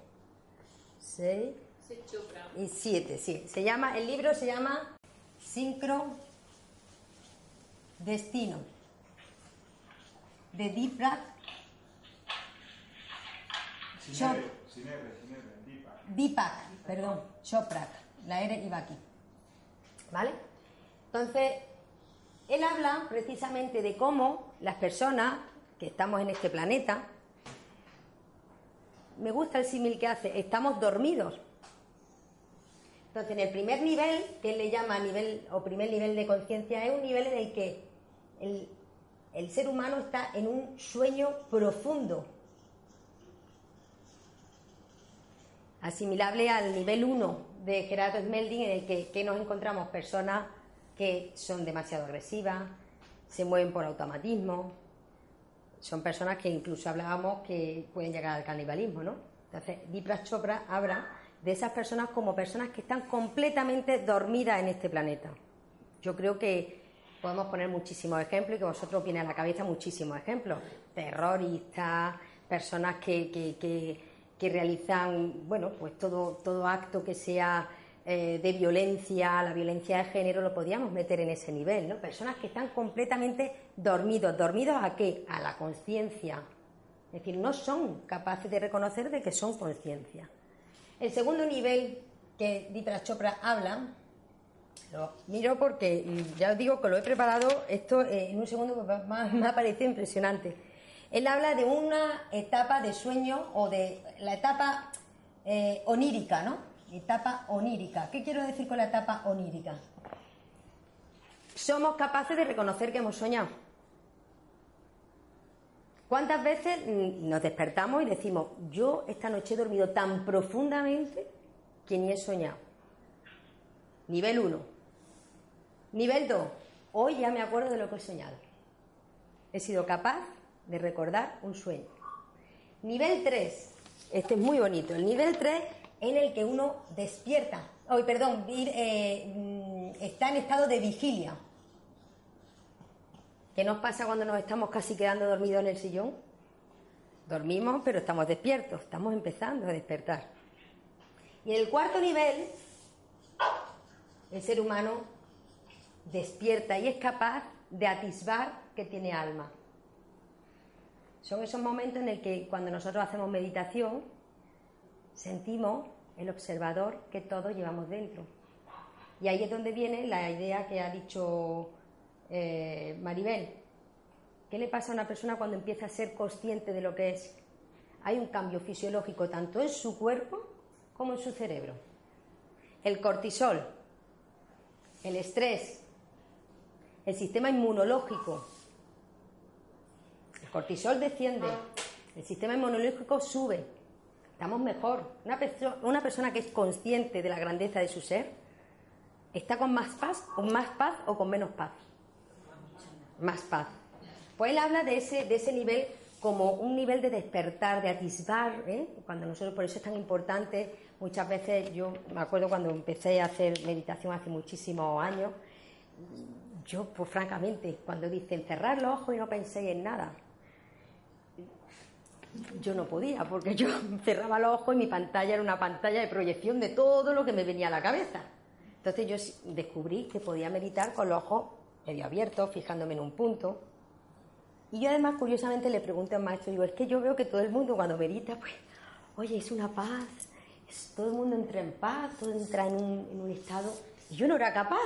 seis y siete, sí. Se llama, el libro se llama Sincro Destino de Deepak Deepak. Deepak, perdón, Choprak, la R iba aquí. ¿Vale? Entonces, él habla precisamente de cómo las personas que estamos en este planeta, me gusta el símil que hace, estamos dormidos. Entonces, en el primer nivel, que él le llama nivel o primer nivel de conciencia, es un nivel en el que el, el ser humano está en un sueño profundo, asimilable al nivel 1 de Gerardo Smelding, en el que, nos encontramos personas que son demasiado agresivas, se mueven por automatismo, son personas que incluso hablábamos que pueden llegar al canibalismo, ¿no? Entonces, Deepak Chopra habla de esas personas como personas que están completamente dormidas en este planeta. Yo creo que podemos poner muchísimos ejemplos y que vosotros viene a la cabeza muchísimos ejemplos. Terroristas, personas que, que, que, que realizan, bueno, pues todo, todo acto que sea eh, de violencia, la violencia de género, lo podríamos meter en ese nivel, ¿no? Personas que están completamente dormidos. ¿Dormidos a qué? A la conciencia. Es decir, no son capaces de reconocer de que son conciencia. El segundo nivel que Deepak Chopra habla, lo miro porque ya os digo que lo he preparado, esto eh, en un segundo me ha parecido impresionante. Él habla de una etapa de sueño o de la etapa eh, onírica, ¿no? Etapa onírica. ¿Qué quiero decir con la etapa onírica? Somos capaces de reconocer que hemos soñado. ¿Cuántas veces mm, nos despertamos y decimos, yo esta noche he dormido tan profundamente que ni he soñado? Nivel 1. Nivel 2. Hoy ya me acuerdo de lo que he soñado. He sido capaz de recordar un sueño. Nivel 3. Este es muy bonito. El nivel 3 en el que uno despierta. Hoy, perdón, eh, mm, está en estado de vigilia. ¿Qué nos pasa cuando nos estamos casi quedando dormidos en el sillón? Dormimos, pero estamos despiertos, estamos empezando a despertar. Y en el cuarto nivel, el ser humano despierta y es capaz de atisbar que tiene alma. Son esos momentos en el que cuando nosotros hacemos meditación, sentimos el observador que todos llevamos dentro. Y ahí es donde viene la idea que ha dicho eh, Maribel. ¿Qué le pasa a una persona cuando empieza a ser consciente de lo que es? Hay un cambio fisiológico tanto en su cuerpo como en su cerebro. El cortisol, el estrés, el sistema inmunológico. Cortisol desciende, el sistema inmunológico sube, estamos mejor. Una, perso- una persona que es consciente de la grandeza de su ser está con más paz, con más paz o con menos paz. Más paz. Pues él habla de ese, de ese nivel como un nivel de despertar, de atisbar, ¿eh? cuando nosotros, por eso es tan importante, muchas veces, yo me acuerdo cuando empecé a hacer meditación hace muchísimos años, yo, pues francamente, cuando dicen cerrar los ojos y no penséis en nada, yo no podía, porque yo cerraba los ojos y mi pantalla era una pantalla de proyección de todo lo que me venía a la cabeza. Entonces yo descubrí que podía meditar con los ojos medio abiertos, fijándome en un punto. Y yo además, curiosamente, le pregunté al maestro, digo, es que yo veo que todo el mundo cuando medita, pues, oye, es una paz, es- todo el mundo entra en paz, todo entra en un, en un estado... Y yo no era capaz,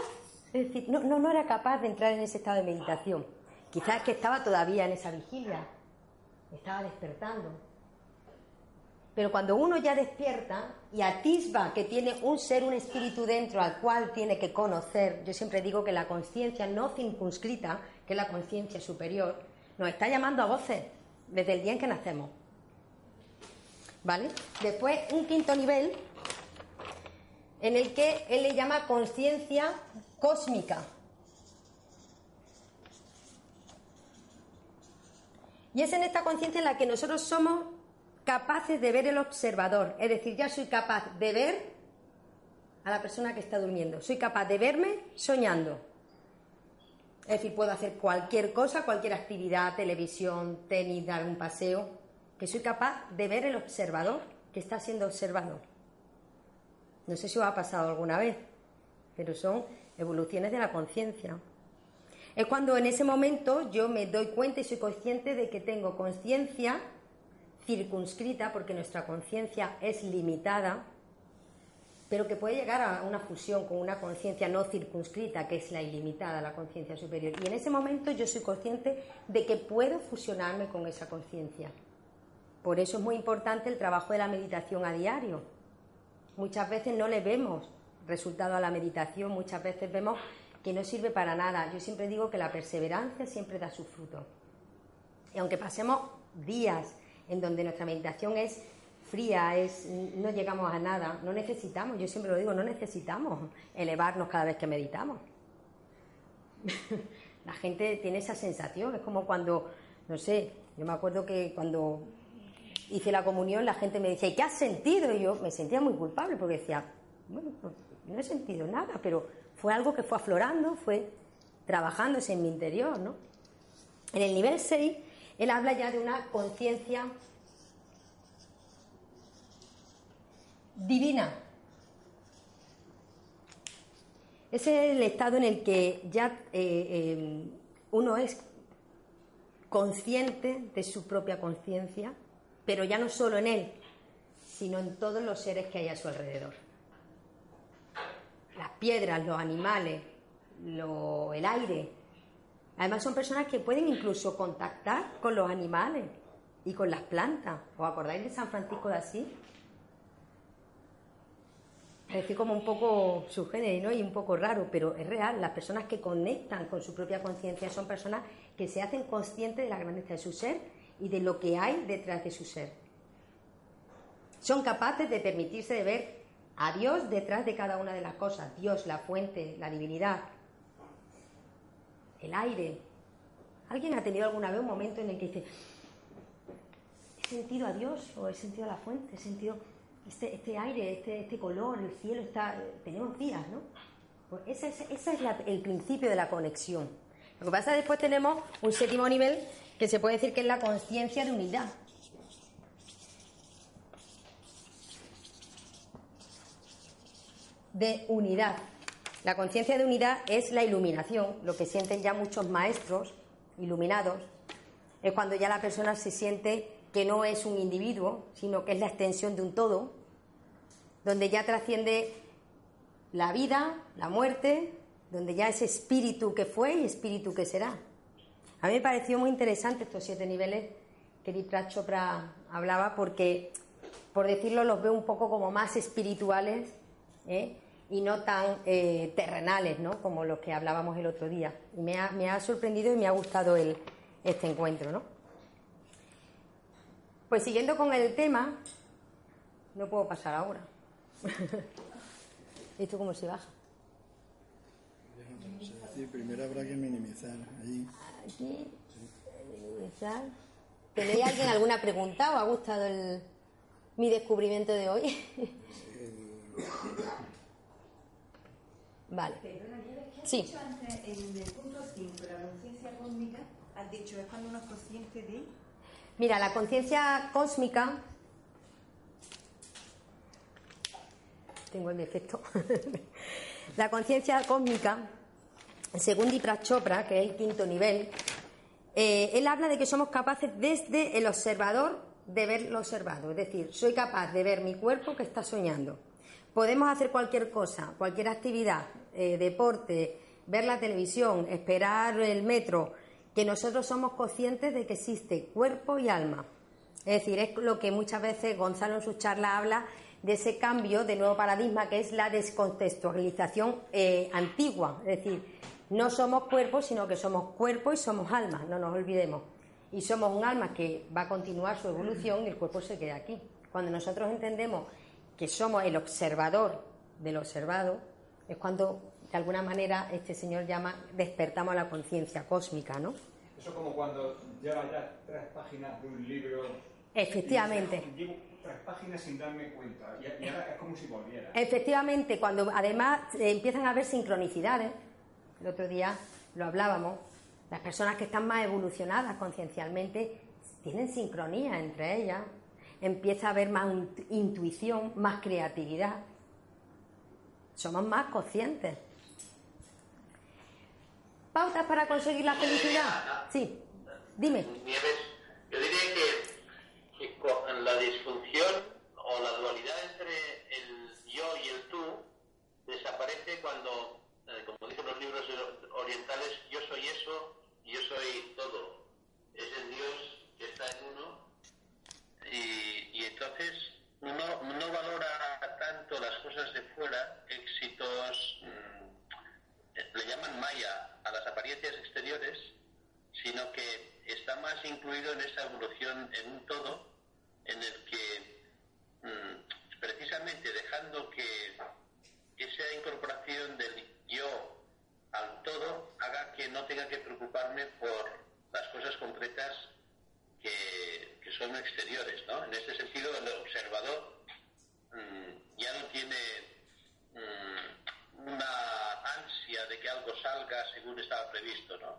es decir, no, no, no era capaz de entrar en ese estado de meditación. Quizás que estaba todavía en esa vigilia, estaba despertando. Pero cuando uno ya despierta y atisba que tiene un ser, un espíritu dentro al cual tiene que conocer, yo siempre digo que la conciencia no circunscrita, que es la conciencia superior, nos está llamando a voces desde el día en que nacemos. ¿Vale? Después, un quinto nivel en el que él le llama conciencia cósmica. Y es en esta conciencia en la que nosotros somos capaces de ver el observador. Es decir, ya soy capaz de ver a la persona que está durmiendo. Soy capaz de verme soñando. Es decir, puedo hacer cualquier cosa, cualquier actividad, televisión, tenis, dar un paseo, que soy capaz de ver el observador que está siendo observado. No sé si os ha pasado alguna vez, pero son evoluciones de la conciencia. Es cuando en ese momento yo me doy cuenta y soy consciente de que tengo conciencia circunscrita, porque nuestra conciencia es limitada, pero que puede llegar a una fusión con una conciencia no circunscrita, que es la ilimitada, la conciencia superior. Y en ese momento yo soy consciente de que puedo fusionarme con esa conciencia. Por eso es muy importante el trabajo de la meditación a diario. Muchas veces no le vemos resultado a la meditación, muchas veces vemos que no sirve para nada. Yo siempre digo que la perseverancia siempre da su fruto. Y aunque pasemos días en donde nuestra meditación es fría, es, no llegamos a nada, no necesitamos, yo siempre lo digo, no necesitamos elevarnos cada vez que meditamos. la gente tiene esa sensación, es como cuando, no sé, yo me acuerdo que cuando hice la comunión la gente me decía, ¿y qué has sentido? Y yo me sentía muy culpable porque decía, bueno, pues no he sentido nada, pero fue algo que fue aflorando, fue trabajándose en mi interior, ¿no? En el nivel 6, él habla ya de una conciencia divina. Ese es el estado en el que ya eh, eh, uno es consciente de su propia conciencia, pero ya no solo en él, sino en todos los seres que hay a su alrededor. Las piedras, los animales, lo- el aire. Además son personas que pueden incluso contactar con los animales y con las plantas. ¿Os acordáis de San Francisco de Asís? Parece como un poco subgénero ¿no? y un poco raro, pero es real. Las personas que conectan con su propia conciencia son personas que se hacen conscientes de la grandeza de su ser y de lo que hay detrás de su ser. Son capaces de permitirse de ver a Dios detrás de cada una de las cosas. Dios, la fuente, la divinidad, el aire. ¿Alguien ha tenido alguna vez un momento en el que dice, he sentido a Dios o he sentido a la fuente, he sentido este, este aire, este, este color, el cielo está... Tenemos días, ¿no? Pues ese es, el principio de la conexión. Lo que pasa después tenemos un séptimo nivel que se puede decir que es la conciencia de unidad. De unidad. La conciencia de unidad es la iluminación, lo que sienten ya muchos maestros iluminados, es cuando ya la persona se siente que no es un individuo, sino que es la extensión de un todo, donde ya trasciende la vida, la muerte, donde ya es espíritu que fue y espíritu que será. A mí me pareció muy interesante estos siete niveles que Deepak Chopra hablaba porque, por decirlo, los veo un poco como más espirituales ¿eh? y no tan eh, terrenales, ¿no? Como los que hablábamos el otro día. Y me ha, me ha sorprendido y me ha gustado el, este encuentro, ¿no? Pues siguiendo con el tema, no puedo pasar ahora. ¿Esto cómo se baja? Es decir, primero habrá que minimizar ahí. Aquí, minimizar. ¿Tenéis alguien alguna pregunta o ha gustado el, mi descubrimiento de hoy? vale. Perdona, ¿qué has Sí. dicho antes en el punto 5, la conciencia cósmica? Has dicho, es cuando uno es consciente de... Mira, la conciencia cósmica. Tengo el defecto. la conciencia cósmica, según Deepak Chopra, que es el quinto nivel, eh, él habla de que somos capaces desde el observador de ver lo observado. Es decir, soy capaz de ver mi cuerpo que está soñando. Podemos hacer cualquier cosa, cualquier actividad, eh, deporte, ver la televisión, esperar el metro, que nosotros somos conscientes de que existe cuerpo y alma. Es decir, es lo que muchas veces Gonzalo en su charla habla de ese cambio de nuevo paradigma que es la descontextualización eh, antigua. Es decir, no somos cuerpos, sino que somos cuerpo y somos alma, no nos olvidemos. Y somos un alma que va a continuar su evolución y el cuerpo se queda aquí. Cuando nosotros entendemos que somos el observador del observado, es cuando de alguna manera este señor llama despertamos la conciencia cósmica, ¿no? Eso como cuando lleva ya tres páginas de un libro. Efectivamente. Y Llevo tres páginas sin darme cuenta. Y, y ahora es como si volviera. Efectivamente, cuando además eh, empiezan a haber sincronicidades, el otro día lo hablábamos, las personas que están más evolucionadas conciencialmente tienen sincronía entre ellas, empieza a haber más int- intuición, más creatividad, somos más conscientes. ¿Pautas para conseguir la felicidad? Sí, dime. Yo diría que, la disfunción o la dualidad entre el yo y el tú desaparece cuando, eh, como dicen los libros orientales, yo soy eso, yo soy todo. Es el Dios que está en uno y, entonces no, no valora tanto las cosas de fuera, éxitos, mm, le llaman maya a las apariencias exteriores, sino que está más incluido en esa evolución en un todo en el que mm, precisamente dejando que esa incorporación del yo al todo haga que no tenga que preocuparme por las cosas concretas que, que son exteriores, ¿no? En este sentido, el observador mm, ya no tiene mm, una ansia de que algo salga según estaba previsto, ¿no?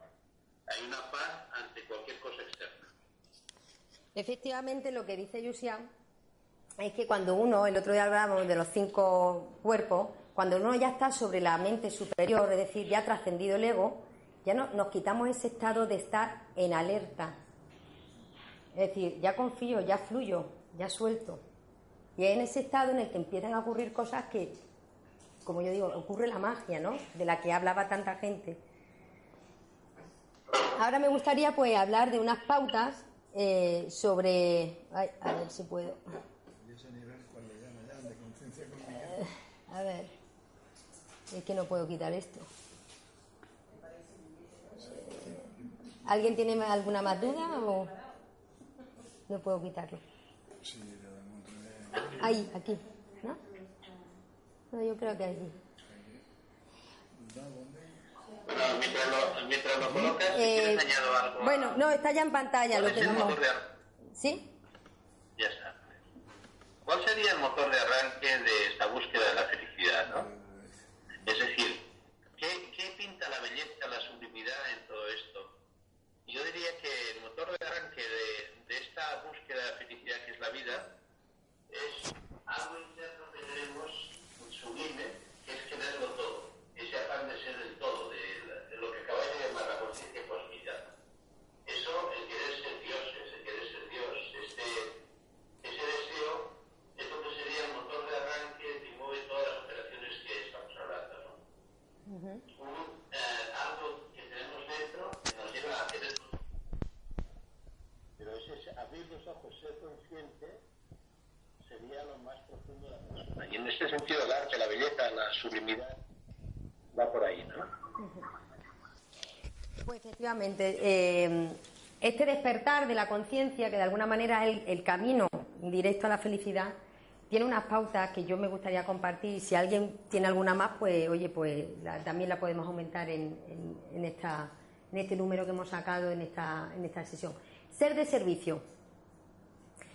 Hay una paz ante cualquier cosa externa. Efectivamente, lo que dice Yuxian es que cuando uno, el otro día hablábamos de los cinco cuerpos, cuando uno ya está sobre la mente superior, es decir, ya ha trascendido el ego, ya no, nos quitamos ese estado de estar en alerta. Es decir, ya confío, ya fluyo, ya suelto. Y es en ese estado en el que empiezan a ocurrir cosas que, como yo digo, ocurre la magia, ¿no? De la que hablaba tanta gente. Ahora me gustaría pues hablar de unas pautas eh, sobre... Ay, a ver si puedo. Y ese nivel, cuál le llama ya, de conciencia cósmica. Eh, a ver. Es que no puedo quitar esto. ¿Alguien tiene alguna más duda o no puedo quitarlo? Sí, lo. Ahí, aquí, ¿no? No, yo creo que. Bueno, mientras lo, mientras lo colocas, si Eh, añado algo. a- bueno, no, está ya en pantalla ¿Cuál lo es el tenemos. motor de ar- ¿Sí? Ya está. ¿Cuál sería el motor de arranque de esta búsqueda de la felicidad, no? Es decir, ¿qué, qué pinta la belleza, la sublimidad en todo esto? Yo diría que el motor de arranque de esta búsqueda de felicidad que es la vida es algo interno que tenemos sublime, abrir los ojos, ser consciente, sería lo más profundo de la persona. Y en este sentido, el arte, la belleza, la sublimidad, va por ahí, ¿no? Pues efectivamente, eh, este despertar de la conciencia, que de alguna manera es el, camino directo a la felicidad, tiene unas pautas que yo me gustaría compartir. Si alguien tiene alguna más, pues oye, pues la, también la podemos aumentar en, en, en, esta, en este número que hemos sacado en esta, en esta sesión. Ser de servicio.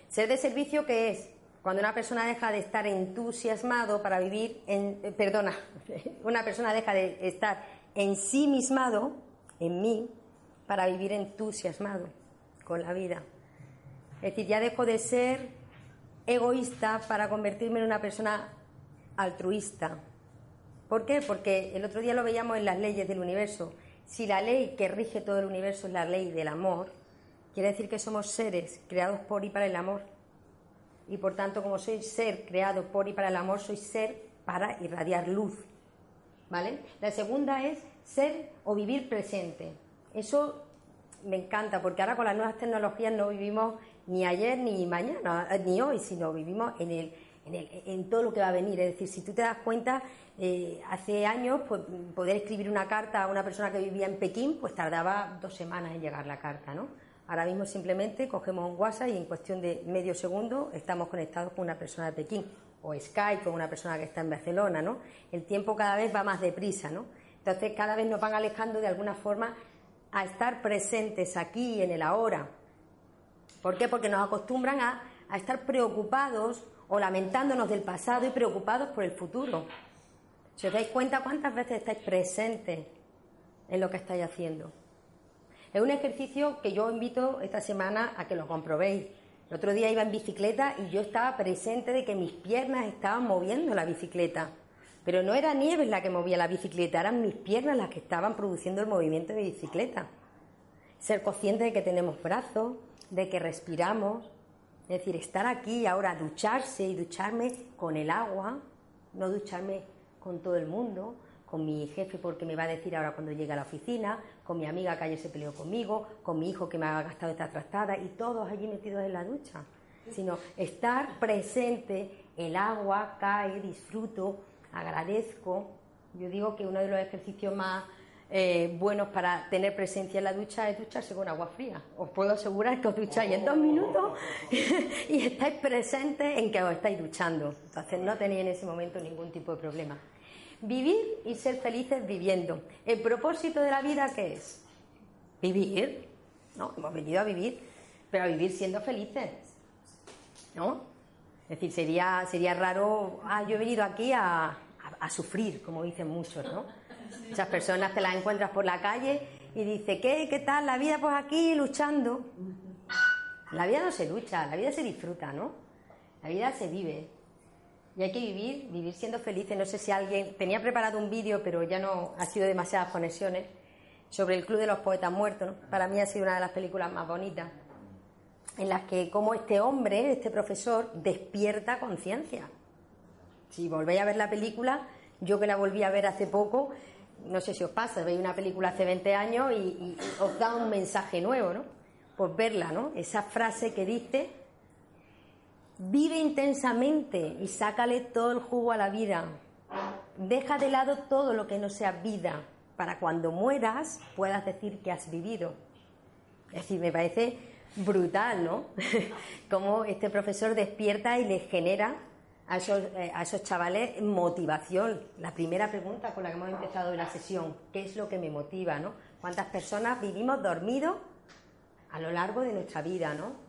Ser de servicio que es cuando una persona deja de estar entusiasmado para vivir en eh, perdona, una persona deja de estar ensimismado en mí para vivir entusiasmado con la vida. Es decir, ya dejo de ser egoísta para convertirme en una persona altruista. ¿Por qué? Porque el otro día lo veíamos en las leyes del universo. Si la ley que rige todo el universo es la ley del amor, quiere decir que somos seres creados por y para el amor. Y por tanto, como soy ser creado por y para el amor, soy ser para irradiar luz. ¿Vale? La segunda es ser o vivir presente. Eso me encanta porque ahora con las nuevas tecnologías no vivimos ni ayer ni mañana ni hoy, sino vivimos en el, en, el- en todo lo que va a venir. Es decir, si tú te das cuenta, eh, hace años pues, poder escribir una carta a una persona que vivía en Pekín, pues tardaba dos semanas en llegar la carta, ¿no? Ahora mismo simplemente cogemos un WhatsApp y en cuestión de medio segundo estamos conectados con una persona de Pekín o Skype con una persona que está en Barcelona, ¿no? El tiempo cada vez va más deprisa, ¿no? Entonces cada vez nos van alejando de alguna forma a estar presentes aquí en el ahora. ¿Por qué? Porque nos acostumbran a, estar preocupados o lamentándonos del pasado y preocupados por el futuro. Si os dais cuenta cuántas veces estáis presentes en lo que estáis haciendo. Es un ejercicio que yo invito esta semana a que lo comprobéis. El otro día iba en bicicleta y yo estaba presente de que mis piernas estaban moviendo la bicicleta. Pero no era nieve la que movía la bicicleta, eran mis piernas las que estaban produciendo el movimiento de bicicleta. Ser consciente de que tenemos brazos, de que respiramos. Es decir, estar aquí ahora, ducharse y ducharme con el agua, no ducharme con todo el mundo, con mi jefe porque me va a decir ahora cuando llegue a la oficina, con mi amiga que ayer se peleó conmigo, con mi hijo que me ha gastado esta trastada y todos allí metidos en la ducha. Sino estar presente, el agua cae, disfruto, agradezco. Yo digo que uno de los ejercicios más eh, buenos para tener presencia en la ducha es ducharse con agua fría. Os puedo asegurar que os ducháis en dos minutos y estáis presentes en que os estáis duchando. Entonces no tenéis en ese momento ningún tipo de problema. Vivir y ser felices viviendo. ¿El propósito de la vida qué es? Vivir. ¿No? Hemos venido a vivir, pero a vivir siendo felices. ¿No? Es decir, sería, sería raro, ah, yo he venido aquí a, a- sufrir, como dicen muchos, ¿no? Muchas personas te las encuentras por la calle y dice, ¿qué? ¿Qué tal? La vida pues aquí luchando. La vida no se lucha, la vida se disfruta, ¿no? La vida se vive. Y hay que vivir, vivir siendo felices. No sé si alguien tenía preparado un vídeo, pero ya no ha sido demasiadas conexiones sobre el Club de los Poetas Muertos. Para mí ha sido una de las películas más bonitas, en las que como este hombre, este profesor, despierta conciencia. Si volvéis a ver la película, yo que la volví a ver hace poco, no sé si os pasa, veis una película hace 20 años y, y os da un mensaje nuevo, ¿no? Pues verla, ¿no? Esa frase que dice, vive intensamente y sácale todo el jugo a la vida. Deja de lado todo lo que no sea vida, para cuando mueras puedas decir que has vivido. Es decir, me parece brutal, ¿no? Cómo este profesor despierta y le genera a esos, eh, a esos chavales motivación. La primera pregunta con la que hemos empezado la sesión, ¿qué es lo que me motiva, no? ¿Cuántas personas vivimos dormidos a lo largo de nuestra vida, no?